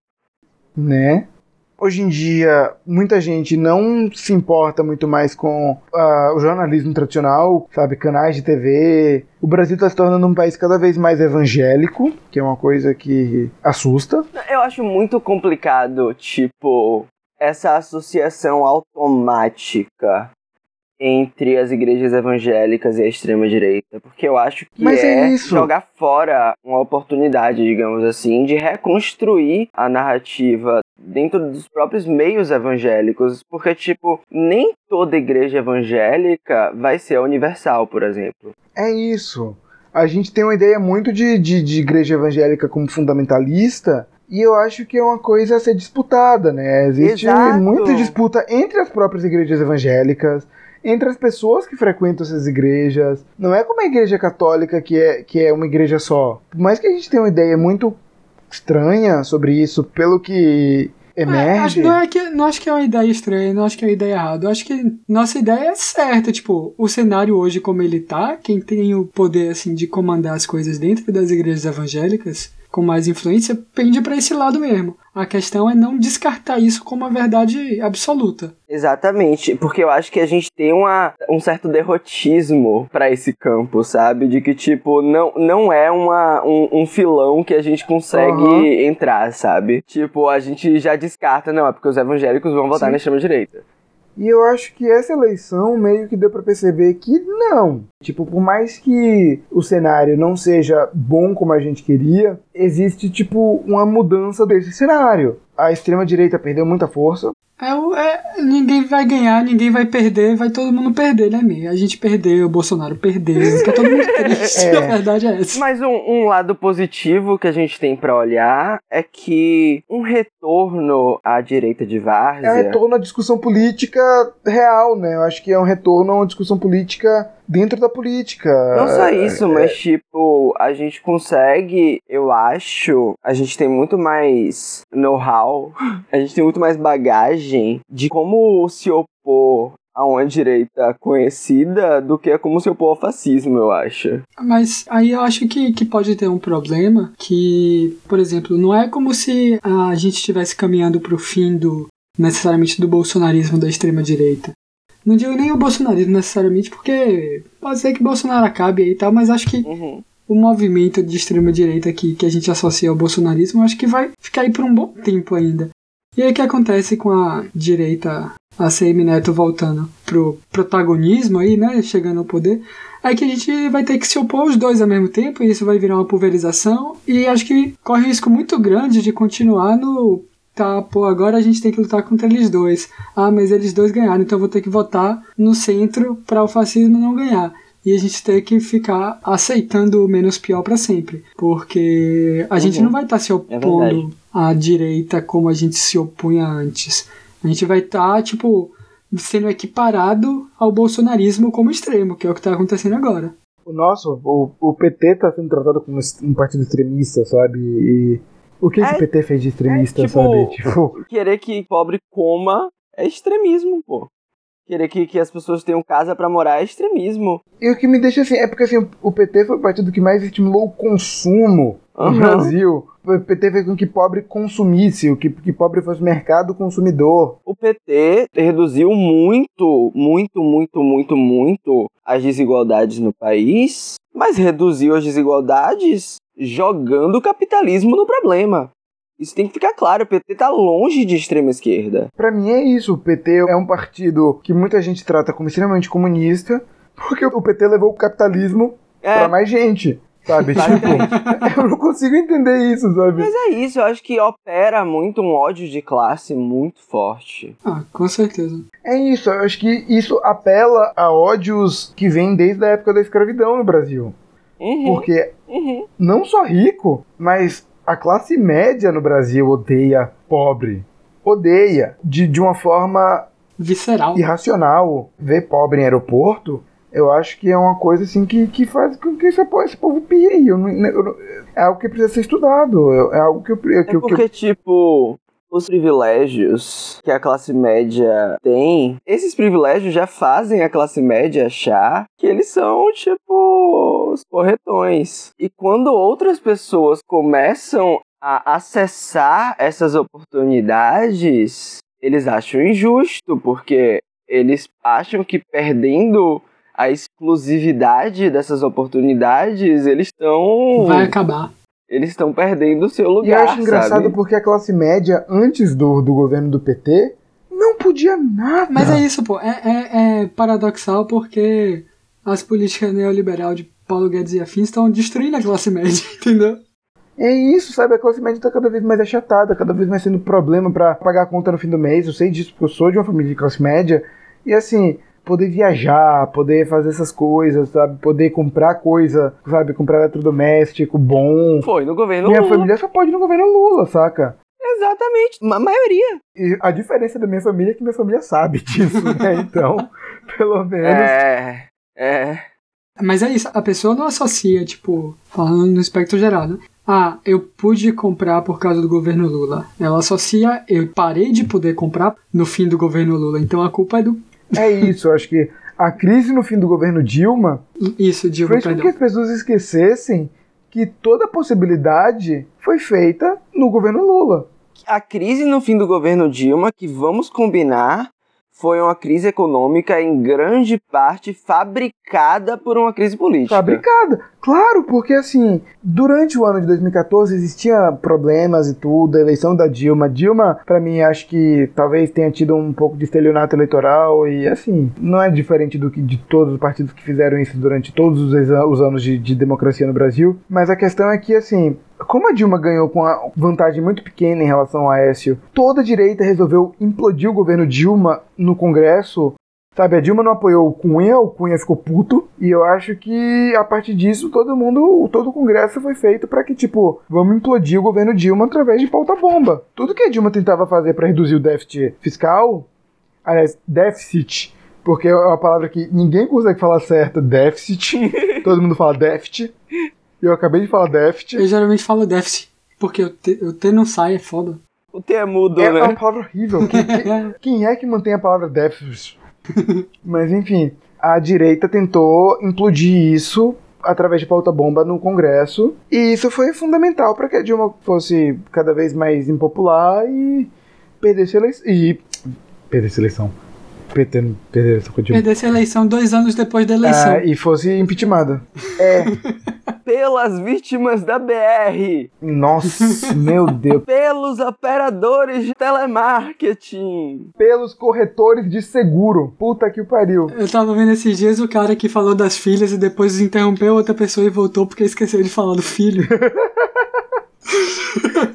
[SPEAKER 1] né? Hoje em dia, muita gente não se importa muito mais com ah, o jornalismo tradicional, sabe? Canais de TV. O Brasil está se tornando um país cada vez mais evangélico, que é uma coisa que assusta.
[SPEAKER 2] Eu acho muito complicado, tipo, essa associação automática entre as igrejas evangélicas e a extrema-direita. Porque eu acho que
[SPEAKER 1] Mas é
[SPEAKER 2] é,
[SPEAKER 1] isso.
[SPEAKER 2] jogar fora uma oportunidade, digamos assim, de reconstruir a narrativa dentro dos próprios meios evangélicos. Porque, tipo, nem toda igreja evangélica vai ser universal, por exemplo.
[SPEAKER 1] É isso. A gente tem uma ideia muito de, de, de igreja evangélica como fundamentalista. E eu acho que é uma coisa a ser disputada, né? Existe
[SPEAKER 2] Exato.
[SPEAKER 1] muita disputa entre as próprias igrejas evangélicas, entre as pessoas que frequentam essas igrejas. Não é como a igreja católica que é, que é uma igreja só. Por mais que a gente tenha uma ideia muito estranha sobre isso, pelo que
[SPEAKER 3] É, acho,
[SPEAKER 1] emerge.
[SPEAKER 3] não, é que, não acho que é uma ideia estranha, não acho que é uma ideia errada. Eu acho que nossa ideia é certa. Tipo, o cenário hoje como ele tá, quem tem o poder assim de comandar as coisas dentro das igrejas evangélicas com mais influência pende pra esse lado mesmo. A questão é não descartar isso como uma verdade absoluta.
[SPEAKER 2] Exatamente, porque eu acho que a gente tem uma, um certo derrotismo pra esse campo, sabe? De que, tipo, não, não é uma, um, um filão que a gente consegue
[SPEAKER 1] Aham.
[SPEAKER 2] entrar, sabe? Tipo, a gente já descarta, não, é porque os evangélicos vão votar
[SPEAKER 1] Sim.
[SPEAKER 2] na extrema-direita.
[SPEAKER 1] E eu acho que essa eleição meio que deu pra perceber que não. Tipo, por mais que o cenário não seja bom como a gente queria, existe, tipo, uma mudança desse cenário. A extrema-direita perdeu muita força.
[SPEAKER 3] É, o- é, ninguém vai ganhar, ninguém vai perder, vai todo mundo perder, né, Mi? A gente perdeu, o Bolsonaro perdeu, fica todo mundo triste,
[SPEAKER 1] É.
[SPEAKER 3] a verdade é essa.
[SPEAKER 2] Mas um, um lado positivo que a gente tem pra olhar é que um retorno à direita de
[SPEAKER 1] É um
[SPEAKER 2] várzea...
[SPEAKER 1] retorno à discussão política real, né? Eu acho que é um retorno a uma discussão política dentro da política.
[SPEAKER 2] Não só isso, mas tipo, a gente consegue, eu acho, a gente tem muito mais know-how, a gente tem muito mais bagagem de como se opor a uma direita conhecida do que como se opor ao fascismo, eu acho.
[SPEAKER 3] Mas aí eu acho que, que pode ter um problema que, por exemplo, não é como se a gente estivesse caminhando pro fim do necessariamente do bolsonarismo da extrema direita. Não digo nem o bolsonarismo necessariamente, porque pode ser que Bolsonaro acabe aí e tal, mas acho que
[SPEAKER 2] Uhum.
[SPEAKER 3] o movimento de extrema direita que, que a gente associa ao bolsonarismo, acho que vai ficar aí por um bom tempo ainda. E aí o que acontece com a direita, a CM Neto voltando pro protagonismo aí, né, chegando ao poder, é que a gente vai ter que se opor aos dois ao mesmo tempo, e isso vai virar uma pulverização, e acho que corre um risco muito grande de continuar no tá, pô, agora a gente tem que lutar contra eles dois. Ah, mas eles dois ganharam, então eu vou ter que votar no centro para o fascismo não ganhar. E a gente tem que ficar aceitando o menos pior para sempre. Porque a gente
[SPEAKER 2] Uhum.
[SPEAKER 3] não vai estar se opondo
[SPEAKER 2] verdade.
[SPEAKER 3] à direita como a gente se opunha antes. A gente vai estar, tipo, sendo equiparado ao bolsonarismo como extremo, que é o que tá acontecendo agora.
[SPEAKER 1] O nosso, o, o PT tá sendo tratado como um partido extremista, sabe? E o que,
[SPEAKER 2] É-
[SPEAKER 1] o PT fez de extremista,
[SPEAKER 2] é, tipo-
[SPEAKER 1] sabe? Tipo,
[SPEAKER 2] Querer que pobre coma é extremismo, pô. Querer que, que as pessoas tenham casa pra morar é extremismo.
[SPEAKER 1] e o que me deixa assim, é porque assim, o PT foi o partido que mais estimulou o consumo no
[SPEAKER 2] Aham.
[SPEAKER 1] Brasil. O PT fez com que pobre consumisse, o que, que pobre fosse mercado consumidor.
[SPEAKER 2] O PT reduziu muito, muito, muito, muito, muito as desigualdades no país, mas reduziu as desigualdades jogando o capitalismo no problema. Isso tem que ficar claro, o PT tá longe de extrema esquerda.
[SPEAKER 1] Pra mim é isso, o PT é um partido que muita gente trata como extremamente comunista, porque o PT levou o capitalismo
[SPEAKER 2] É,
[SPEAKER 1] pra mais gente, sabe? tipo, eu não consigo entender isso, sabe?
[SPEAKER 2] mas é isso, eu acho que opera muito um ódio de classe muito forte.
[SPEAKER 3] Ah, com certeza.
[SPEAKER 1] É isso, eu acho que isso apela a ódios que vêm desde a época da escravidão no Brasil.
[SPEAKER 2] Uhum,
[SPEAKER 1] Porque
[SPEAKER 2] uhum.
[SPEAKER 1] não só rico, mas a classe média no Brasil odeia pobre. Odeia. De, de uma forma
[SPEAKER 3] Visceral.
[SPEAKER 1] irracional. Ver pobre em aeroporto, eu acho que é uma coisa assim que, que faz com que esse, esse povo pire. Eu não- eu não- é algo que precisa ser estudado. É é algo que eu. Que, eu- que
[SPEAKER 2] É
[SPEAKER 1] eu-
[SPEAKER 2] porque, tipo, os privilégios que a classe média tem, esses privilégios já fazem a classe média achar que eles são, tipo, os porretões. E quando outras pessoas começam a acessar essas oportunidades, eles acham injusto, porque eles acham que perdendo a exclusividade dessas oportunidades, eles estão
[SPEAKER 3] Vai acabar.
[SPEAKER 2] Eles estão perdendo o seu
[SPEAKER 1] E eu
[SPEAKER 2] lugar,
[SPEAKER 1] acho engraçado
[SPEAKER 2] sabe?
[SPEAKER 1] porque a classe média, antes do, do governo do PT, não podia nada.
[SPEAKER 3] Mas é isso, pô. É, é, é paradoxal porque as políticas neoliberal de Paulo Guedes e afins estão destruindo a classe média, entendeu?
[SPEAKER 1] É isso, sabe? A classe média tá cada vez mais achatada, cada vez mais sendo problema pra pagar a conta no fim do mês. Eu sei disso porque eu sou de uma família de classe média. E assim, poder viajar, poder fazer essas coisas, sabe? Poder comprar coisa, sabe? Comprar eletrodoméstico bom.
[SPEAKER 2] Foi no governo
[SPEAKER 1] Minha
[SPEAKER 2] Lula.
[SPEAKER 1] família só pode no governo Lula, saca?
[SPEAKER 2] Exatamente. A maioria.
[SPEAKER 1] E a diferença da minha família é que minha família sabe disso, né? Então, pelo menos.
[SPEAKER 2] É. É.
[SPEAKER 3] Mas é isso, a pessoa não associa, tipo, falando no espectro geral, né? Ah, eu pude comprar por causa do governo Lula. Ela associa, eu parei de poder comprar no fim do governo Lula. Então a culpa é do.
[SPEAKER 1] É isso, eu acho que a crise no fim do governo Dilma
[SPEAKER 3] Isso, Dilma,
[SPEAKER 1] fez com que
[SPEAKER 3] perdão.
[SPEAKER 1] as pessoas esquecessem que toda a possibilidade foi feita no governo Lula.
[SPEAKER 2] A crise no fim do governo Dilma, que vamos combinar, foi uma crise econômica em grande parte fabricada por uma crise política.
[SPEAKER 1] Fabricada. Claro, porque assim, durante o ano de 2014 existia problemas e tudo, a eleição da Dilma. Dilma, pra mim, acho que talvez tenha tido um pouco de estelionato eleitoral e assim, não é diferente do que de todos os partidos que fizeram isso durante todos os, os anos de, de democracia no Brasil. Mas a questão é que assim, como a Dilma ganhou com uma vantagem muito pequena em relação ao Aécio, toda a direita resolveu implodir o governo Dilma no Congresso Sabe, a Dilma não apoiou o Cunha, o Cunha ficou puto, e eu acho que a partir disso todo mundo, todo o Congresso foi feito pra que, tipo, vamos implodir o governo Dilma através de pauta-bomba. Tudo que a Dilma tentava fazer pra reduzir o déficit fiscal, aliás, déficit, porque é uma palavra que ninguém consegue falar certo, déficit, todo mundo fala déficit, eu acabei de falar déficit.
[SPEAKER 3] Eu geralmente falo déficit, porque o T, o T não sai, é foda.
[SPEAKER 2] O T é mudo,
[SPEAKER 1] É
[SPEAKER 2] né?
[SPEAKER 1] uma palavra horrível. Quem, quem- quem é que mantém a palavra déficit? Mas enfim, a direita tentou implodir isso através de pauta-bomba no Congresso. E isso foi fundamental para que a Dilma fosse cada vez mais impopular e perdesse a eleição. E. Perdesse a eleição. Perdeu a eleição.
[SPEAKER 3] Perdesse a eleição dois anos depois da eleição.
[SPEAKER 1] Ah, e fosse impeachmentada. É.
[SPEAKER 2] Pelas vítimas da BR,
[SPEAKER 1] Nossa, meu Deus.
[SPEAKER 2] pelos operadores de telemarketing.
[SPEAKER 1] Pelos corretores de seguro. Puta que pariu.
[SPEAKER 3] Eu tava vendo esses dias o cara que falou das filhas e depois interrompeu outra pessoa e voltou porque esqueceu de falar do filho.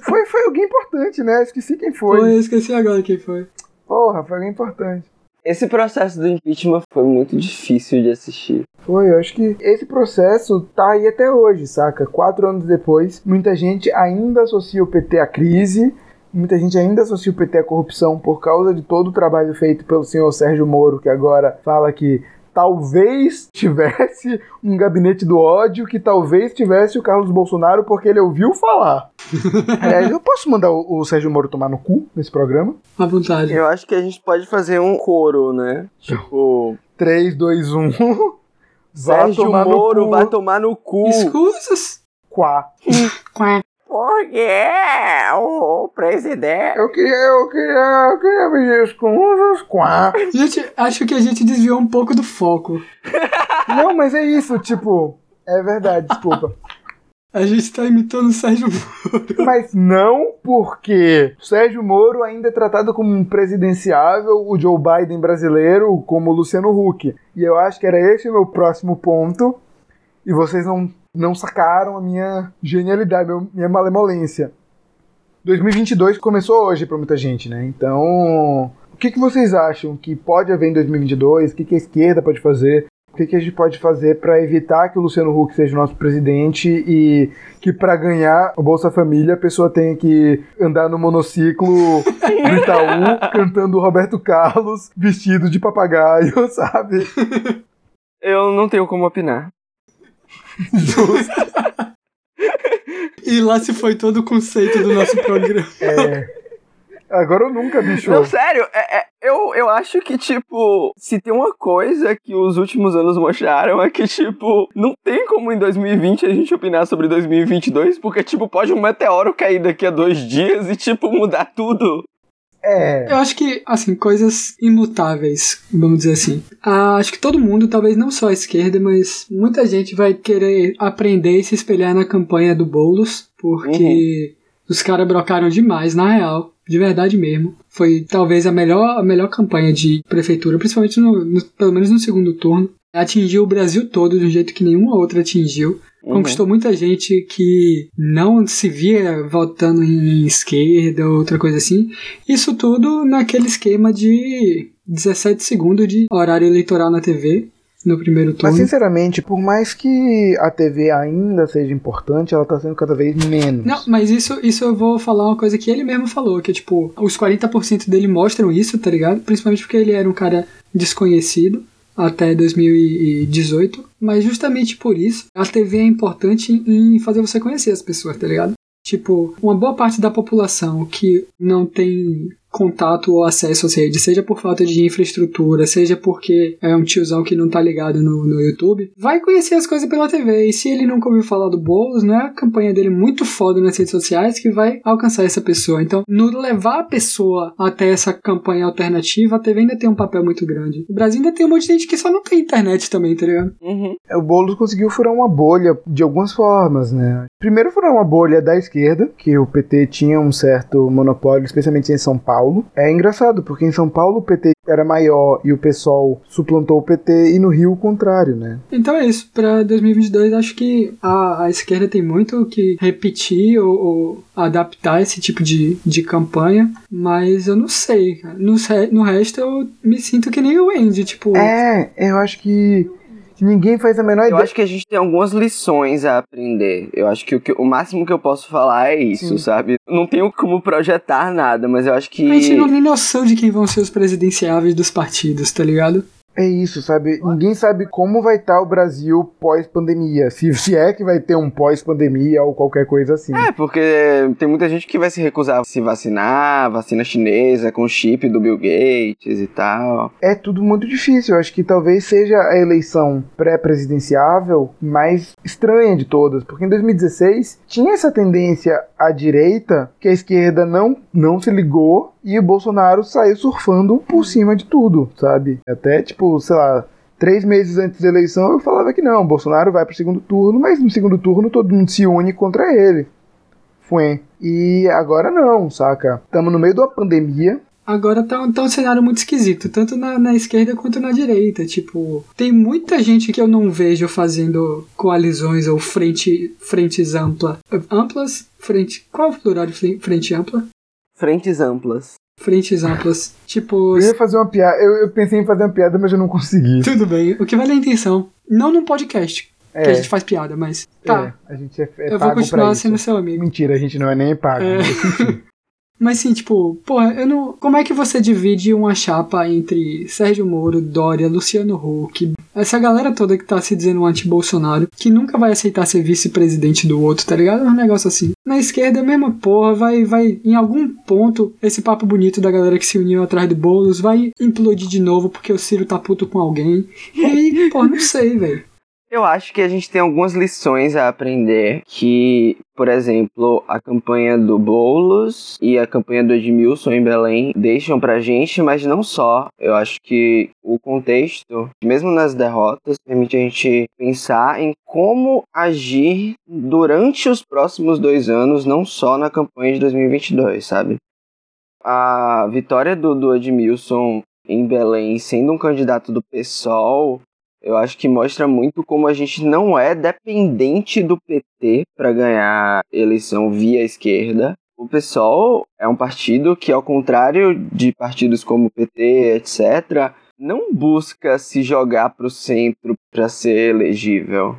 [SPEAKER 1] Foi, foi alguém importante, né? Esqueci quem
[SPEAKER 3] Foi,
[SPEAKER 1] foi.
[SPEAKER 3] eu esqueci agora quem foi.
[SPEAKER 1] Porra, foi alguém importante.
[SPEAKER 2] Esse processo do impeachment foi muito difícil de assistir.
[SPEAKER 1] Foi, eu acho que esse processo tá aí até hoje, saca? Quatro anos depois, muita gente ainda associa o PT à crise, muita gente ainda associa o PT à corrupção por causa de todo o trabalho feito pelo senhor Sérgio Moro, que agora fala que talvez tivesse um gabinete do ódio, que talvez tivesse o Carlos Bolsonaro, porque ele ouviu falar. Aliás, eu posso mandar o, o Sérgio Moro tomar no cu nesse programa?
[SPEAKER 3] À vontade.
[SPEAKER 2] Eu acho que a gente pode fazer um coro, né? Tipo,
[SPEAKER 1] 3, 2, 1. Vá
[SPEAKER 2] Sérgio Moro vai tomar no cu.
[SPEAKER 3] Escusas.
[SPEAKER 1] Quá.
[SPEAKER 3] Quá.
[SPEAKER 2] Porque o presidente.
[SPEAKER 1] Eu queria, eu queria, eu queria pedir escusas, quá.
[SPEAKER 3] Gente, acho que a gente desviou um pouco do foco.
[SPEAKER 1] Não, mas é isso, tipo, é verdade, desculpa.
[SPEAKER 3] A gente tá imitando o Sérgio Moro.
[SPEAKER 1] Mas não porque o Sérgio Moro ainda é tratado como um presidenciável, o Joe Biden brasileiro como o Luciano Huck. E eu acho que era esse o meu próximo ponto. E vocês não, não sacaram a minha genialidade, minha malemolência. 2022 começou hoje pra muita gente, né? Então, o que, que vocês acham que pode haver em 2022? O que, que a esquerda pode fazer? O que, que a gente pode fazer para evitar que o Luciano Huck seja o nosso presidente e que para ganhar o Bolsa Família a pessoa tenha que andar no monociclo do Itaú cantando Roberto Carlos vestido de papagaio, sabe?
[SPEAKER 2] Eu não tenho como opinar.
[SPEAKER 3] E lá se foi todo o conceito do nosso programa.
[SPEAKER 1] É. Agora ou nunca, bicho.
[SPEAKER 2] Não, sério, é- é- eu, eu acho que, tipo, se tem uma coisa que os últimos anos mostraram é que, tipo, não tem como em 2020 a gente opinar sobre 2022, porque, tipo, pode um meteoro cair daqui a dois dias e, tipo, mudar tudo.
[SPEAKER 1] É.
[SPEAKER 3] Eu acho que, assim, coisas imutáveis, vamos dizer assim. Ah, acho que todo mundo, talvez não só a esquerda, mas muita gente vai querer aprender e se espelhar na campanha do Boulos, porque os caras brocaram demais, na real. De verdade mesmo. Foi talvez a melhor, a melhor campanha de prefeitura, principalmente no, no- pelo menos no segundo turno. Atingiu o Brasil todo de um jeito que nenhuma outra atingiu.
[SPEAKER 2] Uhum.
[SPEAKER 3] Conquistou muita gente que não se via votando em esquerda ou outra coisa assim. Isso tudo naquele esquema de 17 segundos de horário eleitoral na TV no primeiro
[SPEAKER 1] Mas
[SPEAKER 3] turno.
[SPEAKER 1] sinceramente, por mais que a TV ainda seja importante, ela tá sendo cada vez menos.
[SPEAKER 3] Não, mas isso, isso eu vou falar uma coisa que ele mesmo falou, que é tipo, os 40% dele mostram isso, tá ligado? Principalmente porque ele era um cara desconhecido até 2018, mas justamente por isso a TV é importante em fazer você conhecer as pessoas, tá ligado? Tipo, uma boa parte da população que não tem contato ou acesso às redes, seja por falta de infraestrutura, seja porque é um tiozão que não tá ligado no, no YouTube, vai conhecer as coisas pela TV. E se ele nunca ouviu falar do Boulos, não é a campanha dele muito foda nas redes sociais que vai alcançar essa pessoa. Então, no levar a pessoa até essa campanha alternativa, a TV ainda tem um papel muito grande. O Brasil ainda tem um monte de gente que só não tem internet também, tá ligado?
[SPEAKER 2] Uhum.
[SPEAKER 1] O Boulos conseguiu furar uma bolha de algumas formas, né? Primeiro furar uma bolha da esquerda, que o PT tinha um certo monopólio, especialmente em São Paulo. É engraçado, porque em São Paulo o PT era maior e o PSOL suplantou o PT, e no Rio o contrário, né?
[SPEAKER 3] Então é isso. Pra 2022, acho que a, a esquerda tem muito o que repetir ou, ou adaptar esse tipo de, de campanha, mas eu não sei. No, no resto, eu me sinto que nem o Andy, tipo...
[SPEAKER 1] É, eu acho que ninguém faz a menor
[SPEAKER 2] Eu
[SPEAKER 1] ideia.
[SPEAKER 2] acho que a gente tem algumas lições a aprender. Eu acho que o, que- o máximo que eu posso falar é isso,
[SPEAKER 1] Sim.
[SPEAKER 2] sabe? Não tenho como projetar nada, mas eu acho que.
[SPEAKER 3] A gente não tem noção de quem vão ser os presidenciáveis dos partidos, tá ligado?
[SPEAKER 1] É isso, sabe? Ninguém sabe como vai estar o Brasil pós-pandemia. Se, se é que vai ter um pós-pandemia ou qualquer coisa assim.
[SPEAKER 2] É, porque tem muita gente que vai se recusar a se vacinar, vacina chinesa com chip do Bill Gates e tal.
[SPEAKER 1] É tudo muito difícil. Eu acho que talvez seja a eleição pré-presidenciável mais estranha de todas. Porque em 2016 tinha essa tendência à direita que a esquerda não, não se ligou e o Bolsonaro saiu surfando por cima de tudo, sabe? Até tipo, sei lá. Três meses antes da eleição eu falava que não, Bolsonaro vai pro segundo turno, mas no segundo turno todo mundo se une contra ele. Foi. E agora não, saca? Estamos no meio de uma pandemia,
[SPEAKER 3] Agora tá, tá um cenário muito esquisito, tanto na, na esquerda quanto na direita. Tipo, tem muita gente que eu não vejo fazendo coalizões ou frente, frentes ampla, amplas. Frente. Qual é o plural de fre- frente ampla?
[SPEAKER 2] Frentes amplas.
[SPEAKER 3] Frentes amplas. Tipo,
[SPEAKER 1] Eu ia fazer uma piada, eu, eu pensei em fazer uma piada, mas eu não consegui.
[SPEAKER 3] tudo bem. O que vale é a intenção. Não num podcast, que a
[SPEAKER 1] É,
[SPEAKER 3] gente faz piada, mas. Tá.
[SPEAKER 1] é, a gente é, é
[SPEAKER 3] eu vou continuar sendo seu amigo.
[SPEAKER 1] Mentira, a gente não é nem pago.
[SPEAKER 3] É. Mas sim, tipo, porra, eu não. Como é que você divide uma chapa entre Sérgio Moro, Dória, Luciano Huck, essa galera toda que tá se dizendo anti-Bolsonaro, que nunca vai aceitar ser vice-presidente do outro, tá ligado? É um negócio assim. Na esquerda, a mesma porra, vai, vai, em algum ponto, esse papo bonito da galera que se uniu atrás do Boulos vai implodir de novo porque o Ciro tá puto com alguém. E aí, não sei, velho.
[SPEAKER 2] Eu acho que a gente tem algumas lições a aprender que, por exemplo, a campanha do Boulos e a campanha do Edmilson em Belém deixam pra gente, mas não só. Eu acho que o contexto, mesmo nas derrotas, permite a gente pensar em como agir durante os próximos dois anos, não só na campanha de 2022, sabe? A vitória do, do Edmilson em Belém sendo um candidato do PSOL eu acho que mostra muito como a gente não é dependente do PT para ganhar eleição via esquerda. O PSOL é um partido que, ao contrário de partidos como o PT, etc., não busca se jogar para o centro para ser elegível.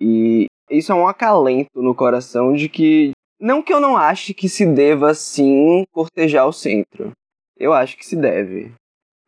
[SPEAKER 2] E isso é um acalento no coração de que. Não que eu não ache que se deva sim cortejar o centro. Eu acho que se deve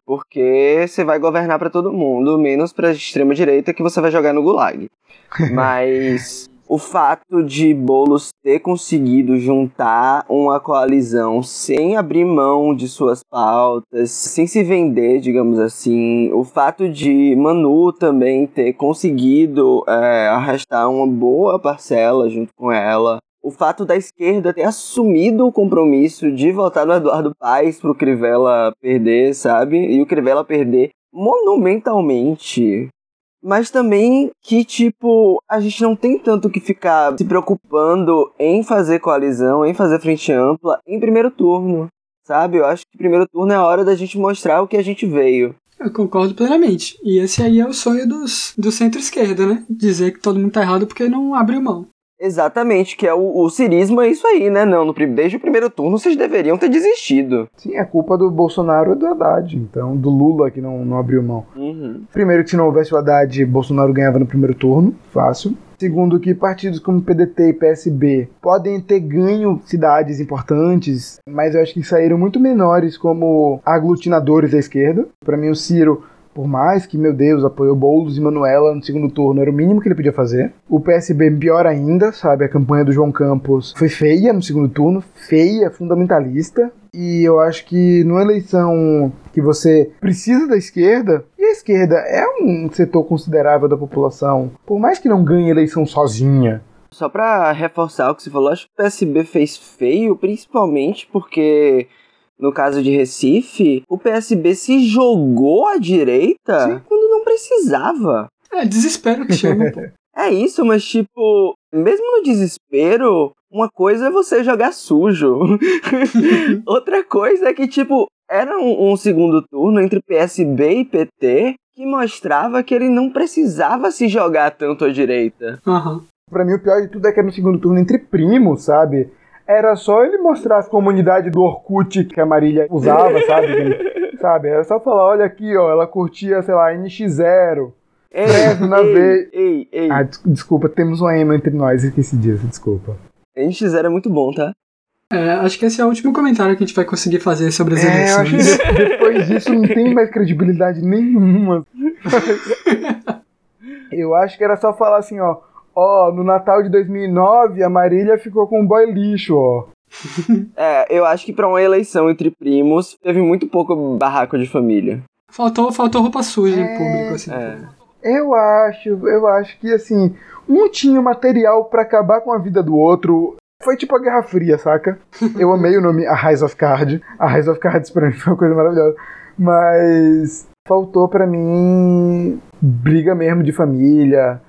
[SPEAKER 2] porque você vai governar para todo mundo, menos para a extrema direita que você vai jogar no gulag. Mas o fato de Bolos ter conseguido juntar uma coalizão sem abrir mão de suas pautas, sem se vender, digamos assim, o fato de Manu também ter conseguido é, arrastar uma boa parcela junto com ela, o fato da esquerda ter assumido o compromisso de votar no Eduardo Paes pro Crivella perder, sabe? E o Crivella perder monumentalmente. Mas também que, tipo, a gente não tem tanto que ficar se preocupando em fazer coalizão, em fazer frente ampla em primeiro turno, sabe? Eu acho que primeiro turno é a hora da gente mostrar o que a gente veio.
[SPEAKER 3] Eu concordo plenamente. E esse aí é o sonho dos, do centro-esquerda, né? Dizer que todo mundo tá errado porque não abriu mão.
[SPEAKER 2] Exatamente, que é o, o cirismo é isso aí, né? Não, no, desde o primeiro turno vocês deveriam ter desistido.
[SPEAKER 1] Sim, é culpa do Bolsonaro e do Haddad, então, do Lula que não, não abriu mão.
[SPEAKER 2] Uhum.
[SPEAKER 1] Primeiro que se não houvesse o Haddad, Bolsonaro ganhava no primeiro turno, fácil. Segundo que partidos como PDT e PSB podem ter ganho cidades importantes, mas eu acho que saíram muito menores como aglutinadores da esquerda. Para mim o Ciro por mais que, meu Deus, apoiou Boulos e Manuela no segundo turno, era o mínimo que ele podia fazer. O PSB, pior ainda, sabe? A campanha do João Campos foi feia no segundo turno, feia, fundamentalista. E eu acho que numa eleição que você precisa da esquerda, e a esquerda é um setor considerável da população, por mais que não ganhe eleição sozinha,
[SPEAKER 2] só para reforçar o que você falou, acho que o PSB fez feio, principalmente porque no caso de Recife, o PSB se jogou à direita Sim. quando não precisava.
[SPEAKER 3] É, desespero que chama, pô.
[SPEAKER 2] É isso, mas tipo, mesmo no desespero, uma coisa é você jogar sujo. Outra coisa é que, tipo, era um, um, segundo turno entre PSB e PT que mostrava que ele não precisava se jogar tanto à direita.
[SPEAKER 3] Uhum.
[SPEAKER 1] Pra mim, o pior de tudo é que era no segundo turno entre primos, sabe? Era só ele mostrar as comunidades do Orkut que a Marília usava, sabe? sabe? Era só falar, olha aqui, ó, ela curtia, sei lá, NX0.
[SPEAKER 2] Ei,
[SPEAKER 1] na
[SPEAKER 2] ei, ei, ei.
[SPEAKER 1] Ah, des desculpa, temos um emo entre nós, esqueci disso, desculpa.
[SPEAKER 2] NX0 é muito bom, tá?
[SPEAKER 3] É, acho que esse é o último comentário que a gente vai conseguir fazer sobre as
[SPEAKER 1] é,
[SPEAKER 3] eleições.
[SPEAKER 1] Eu acho que depois disso não tem mais credibilidade nenhuma. eu acho que era só falar assim, ó. Ó, no Natal de 2009, a Marília ficou com um boy lixo, ó.
[SPEAKER 2] é, eu acho que para uma eleição entre primos, teve muito pouco barraco de família.
[SPEAKER 3] Faltou, faltou roupa suja é... em público, assim.
[SPEAKER 2] É.
[SPEAKER 1] Eu acho, eu acho que, assim, um tinha material para acabar com a vida do outro. Foi tipo a Guerra Fria, saca? Eu amei o nome A Rise of Card. A Rise of Cards pra mim foi uma coisa maravilhosa. Mas faltou para mim briga mesmo de família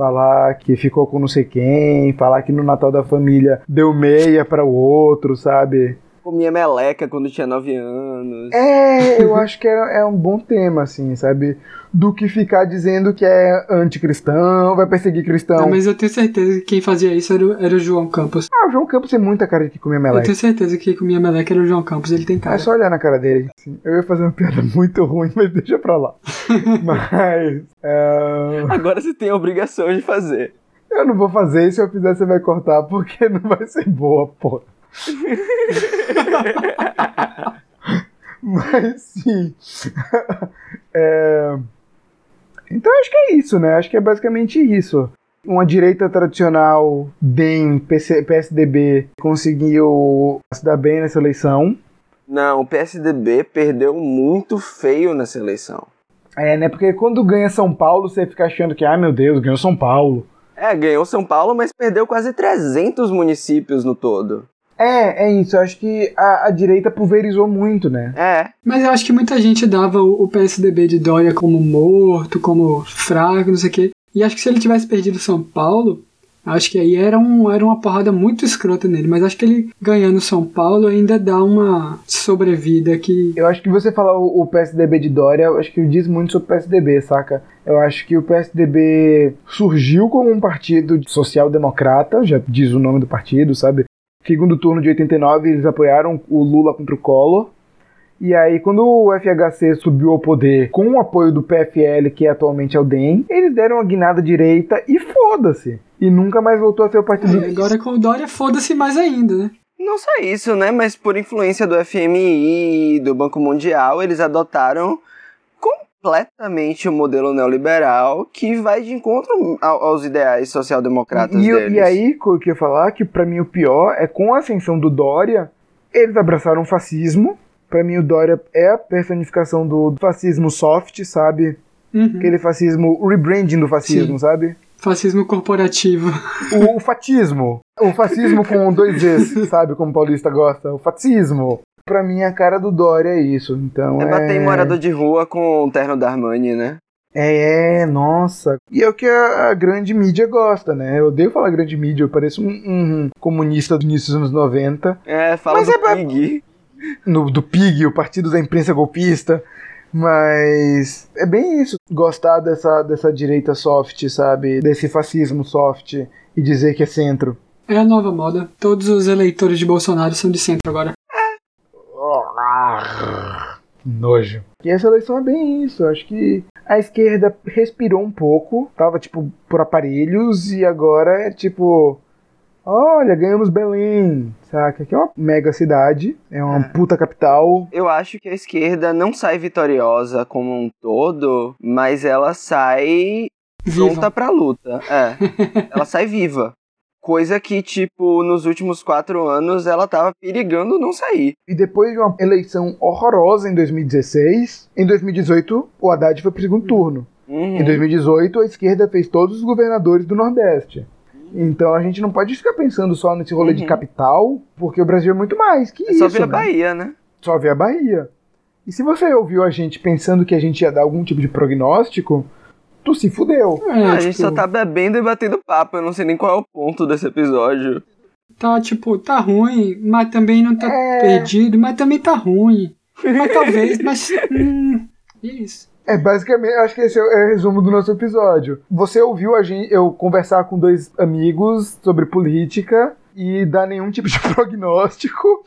[SPEAKER 1] falar que ficou com não sei quem, falar que no Natal da família deu meia para o outro, sabe?
[SPEAKER 2] Comia meleca quando tinha 9 anos.
[SPEAKER 1] É, eu acho que é, é um bom tema, assim, sabe? Do que ficar dizendo que é anticristão, vai perseguir cristão.
[SPEAKER 3] Não, mas eu tenho certeza que quem fazia isso era, o, era o João Campos.
[SPEAKER 1] Ah, o João Campos tem muita cara de que comia meleca.
[SPEAKER 3] Eu tenho certeza que quem comia meleca era o João Campos, ele tem cara.
[SPEAKER 1] É só olhar na cara dele. Assim. Eu ia fazer uma piada muito ruim, mas deixa pra lá. mas. Uh...
[SPEAKER 2] Agora você tem a obrigação de fazer.
[SPEAKER 1] Eu não vou fazer, e se eu fizer, você vai cortar, porque não vai ser boa, porra. Mas sim. É... Então acho que é isso, né? Acho que é basicamente isso. Uma direita tradicional, DEM, PC, PSDB, conseguiu se dar bem nessa eleição.
[SPEAKER 2] Não, o PSDB perdeu muito feio nessa eleição.
[SPEAKER 1] É, né? Porque quando ganha São Paulo, você fica achando que, ah, meu Deus, ganhou São Paulo.
[SPEAKER 2] É, ganhou São Paulo, mas perdeu quase 300 municípios no todo.
[SPEAKER 1] É, é isso. Eu acho que a, a direita pulverizou muito, né?
[SPEAKER 2] É.
[SPEAKER 3] Mas eu acho que muita gente dava o, o PSDB de Dória como morto, como fraco, não sei o quê. E acho que se ele tivesse perdido São Paulo, acho que aí era, um, era uma porrada muito escrota nele. Mas acho que ele ganhando São Paulo ainda dá uma sobrevida que.
[SPEAKER 1] Eu acho que você falar o, o PSDB de Dória, eu acho que diz muito sobre o PSDB, saca? Eu acho que o PSDB surgiu como um partido social-democrata, já diz o nome do partido, sabe? Segundo turno de 89, eles apoiaram o Lula contra o Collor. E aí, quando o FHC subiu ao poder com o apoio do PFL, que atualmente é o DEM, eles deram uma guinada direita e foda-se. E nunca mais voltou a ser o partido.
[SPEAKER 3] É, agora com o Dória, foda-se mais ainda, né?
[SPEAKER 2] Não só isso, né? Mas por influência do FMI e do Banco Mundial, eles adotaram completamente o modelo neoliberal que vai de encontro aos ideais social-democratas
[SPEAKER 1] e,
[SPEAKER 2] deles.
[SPEAKER 1] E aí, o que eu ia falar, que para mim o pior é com a ascensão do Dória, eles abraçaram o fascismo. Para mim o Dória é a personificação do fascismo soft, sabe?
[SPEAKER 3] Uhum.
[SPEAKER 1] Aquele fascismo, o rebranding do fascismo,
[SPEAKER 3] Sim.
[SPEAKER 1] sabe?
[SPEAKER 3] Fascismo corporativo.
[SPEAKER 1] O, o fatismo. O fascismo com dois Zs, sabe? Como o paulista gosta. O fatismo. Pra mim, a cara do Dória é isso. Então
[SPEAKER 2] É
[SPEAKER 1] é.
[SPEAKER 2] bater em morador de rua com o terno da Armani, né?
[SPEAKER 1] É, nossa. E é o que a, a grande mídia gosta, né? Eu odeio falar grande mídia, eu pareço um, um comunista do início dos anos 90.
[SPEAKER 2] É, fala
[SPEAKER 1] Mas
[SPEAKER 2] do
[SPEAKER 1] é pra-
[SPEAKER 2] Pig.
[SPEAKER 1] No, do PIG, o Partido da Imprensa Golpista. Mas é bem isso. Gostar dessa, dessa direita soft, sabe? Desse fascismo soft e dizer que é centro.
[SPEAKER 3] É a nova moda. Todos os eleitores de Bolsonaro são de centro agora.
[SPEAKER 1] Nojo. E essa eleição é bem isso. Eu acho que a esquerda respirou um pouco, tava tipo por aparelhos, e agora é tipo. Olha, ganhamos Belém, saca? Que é uma mega cidade, é uma puta capital.
[SPEAKER 2] Eu acho que a esquerda não sai vitoriosa como um todo, mas ela sai pronta
[SPEAKER 3] Viva.
[SPEAKER 2] pra luta. É. ela sai viva. Coisa que, tipo, nos últimos quatro anos ela tava perigando não sair.
[SPEAKER 1] E depois de uma eleição horrorosa em 2016, em 2018 o Haddad foi pro segundo turno.
[SPEAKER 2] Uhum.
[SPEAKER 1] Em 2018 a esquerda fez todos os governadores do Nordeste. Então a gente não pode ficar pensando só nesse rolê de
[SPEAKER 2] Uhum.
[SPEAKER 1] capital, porque o Brasil é muito mais que
[SPEAKER 2] É
[SPEAKER 1] isso.
[SPEAKER 2] só a
[SPEAKER 1] né?
[SPEAKER 2] Bahia, né?
[SPEAKER 1] Só ver a Bahia. E se você ouviu a gente pensando que a gente ia dar algum tipo de prognóstico, tu se fudeu.
[SPEAKER 3] É,
[SPEAKER 2] a
[SPEAKER 3] tipo,
[SPEAKER 2] gente só tá bebendo e batendo papo. Eu não sei nem qual é o ponto desse episódio.
[SPEAKER 3] tá, tipo, tá ruim, mas também não tá
[SPEAKER 1] É.
[SPEAKER 3] perdido, mas também tá ruim. Mas talvez, mas. Hum, é isso.
[SPEAKER 1] É basicamente, acho que esse é o é o resumo do nosso episódio. Você ouviu a gente, eu conversar com dois amigos sobre política e dar nenhum tipo de prognóstico.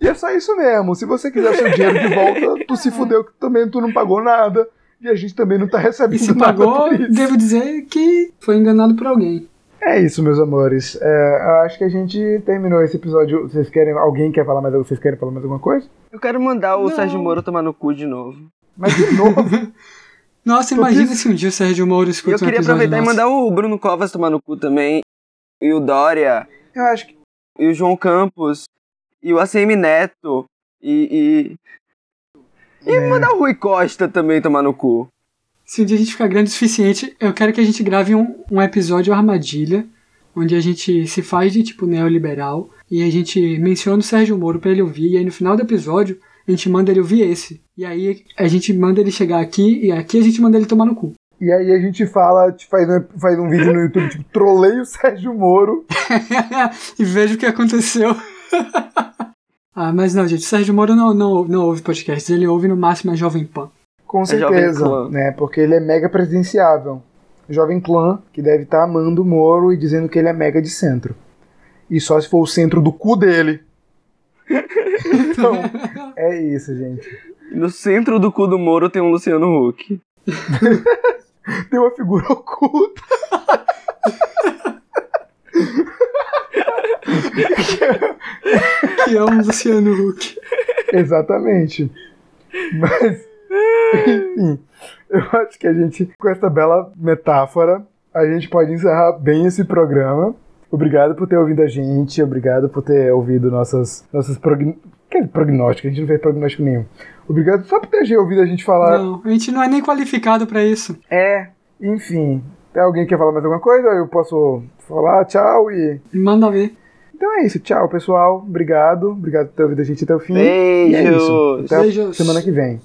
[SPEAKER 1] E é só isso mesmo. Se você quiser seu dinheiro de volta, tu se fudeu que também tu não pagou nada. E a gente também não tá recebendo
[SPEAKER 3] E se
[SPEAKER 1] nada
[SPEAKER 3] pagou,
[SPEAKER 1] por isso.
[SPEAKER 3] devo dizer que foi enganado por alguém.
[SPEAKER 1] É isso, meus amores. É, eu acho que a gente terminou esse episódio. Vocês querem. Alguém quer falar mais Vocês querem falar mais alguma coisa?
[SPEAKER 2] Eu quero mandar o
[SPEAKER 3] Não.
[SPEAKER 2] Sérgio Moro tomar no cu de novo.
[SPEAKER 1] Mas de novo.
[SPEAKER 3] Nossa,
[SPEAKER 1] Tô
[SPEAKER 3] imagina se um dia o Sérgio Moro
[SPEAKER 2] E
[SPEAKER 3] escuta
[SPEAKER 2] eu
[SPEAKER 3] um
[SPEAKER 2] queria
[SPEAKER 3] episódio
[SPEAKER 2] aproveitar e
[SPEAKER 3] nosso.
[SPEAKER 2] mandar o Bruno Covas tomar no cu também. E o Dória.
[SPEAKER 1] eu acho que.
[SPEAKER 2] E o João Campos. E o ACM Neto. E. E, e
[SPEAKER 1] É.
[SPEAKER 2] mandar o Rui Costa também tomar no cu.
[SPEAKER 3] Se um dia a gente ficar grande o suficiente, eu quero que a gente grave um, um episódio armadilha, onde a gente se faz de tipo neoliberal e a gente menciona o Sérgio Moro pra ele ouvir, e aí no final do episódio a gente manda ele ouvir esse. E aí a gente manda ele chegar aqui e aqui a gente manda ele tomar no cu.
[SPEAKER 1] E aí a gente fala, tipo, faz um, faz um vídeo no YouTube, tipo, trolei o Sérgio Moro.
[SPEAKER 3] e veja o que aconteceu. ah, mas não, gente, o Sérgio Moro não, não, não ouve podcasts, ele ouve no máximo a Jovem Pan.
[SPEAKER 1] Com
[SPEAKER 2] É
[SPEAKER 1] certeza, né? Porque ele é mega presidenciável. Jovem Clã, que deve estar amando o Moro e dizendo que ele é mega de centro. E só se for o centro do cu dele. então, é isso, gente.
[SPEAKER 2] No centro do cu do Moro tem um Luciano Huck.
[SPEAKER 1] Tem uma figura oculta.
[SPEAKER 3] Que é um Luciano Huck.
[SPEAKER 1] Exatamente. Mas, enfim, eu acho que a gente, com essa bela metáfora, a gente pode encerrar bem esse programa. Obrigado por ter ouvido a gente, obrigado por ter ouvido nossas, nossas prog- Que é prognóstico, a gente não fez prognóstico nenhum. Obrigado só por ter ouvido a gente falar.
[SPEAKER 3] Não, a gente não é nem qualificado pra isso.
[SPEAKER 1] É, enfim. Tem alguém que quer falar mais alguma coisa? Eu posso falar tchau e.
[SPEAKER 3] Manda ver.
[SPEAKER 1] Então é isso, tchau pessoal. Obrigado. Obrigado por ter ouvido a gente até o fim. E é isso.
[SPEAKER 2] Beijos.
[SPEAKER 1] Até
[SPEAKER 3] Beijos.
[SPEAKER 1] semana que vem.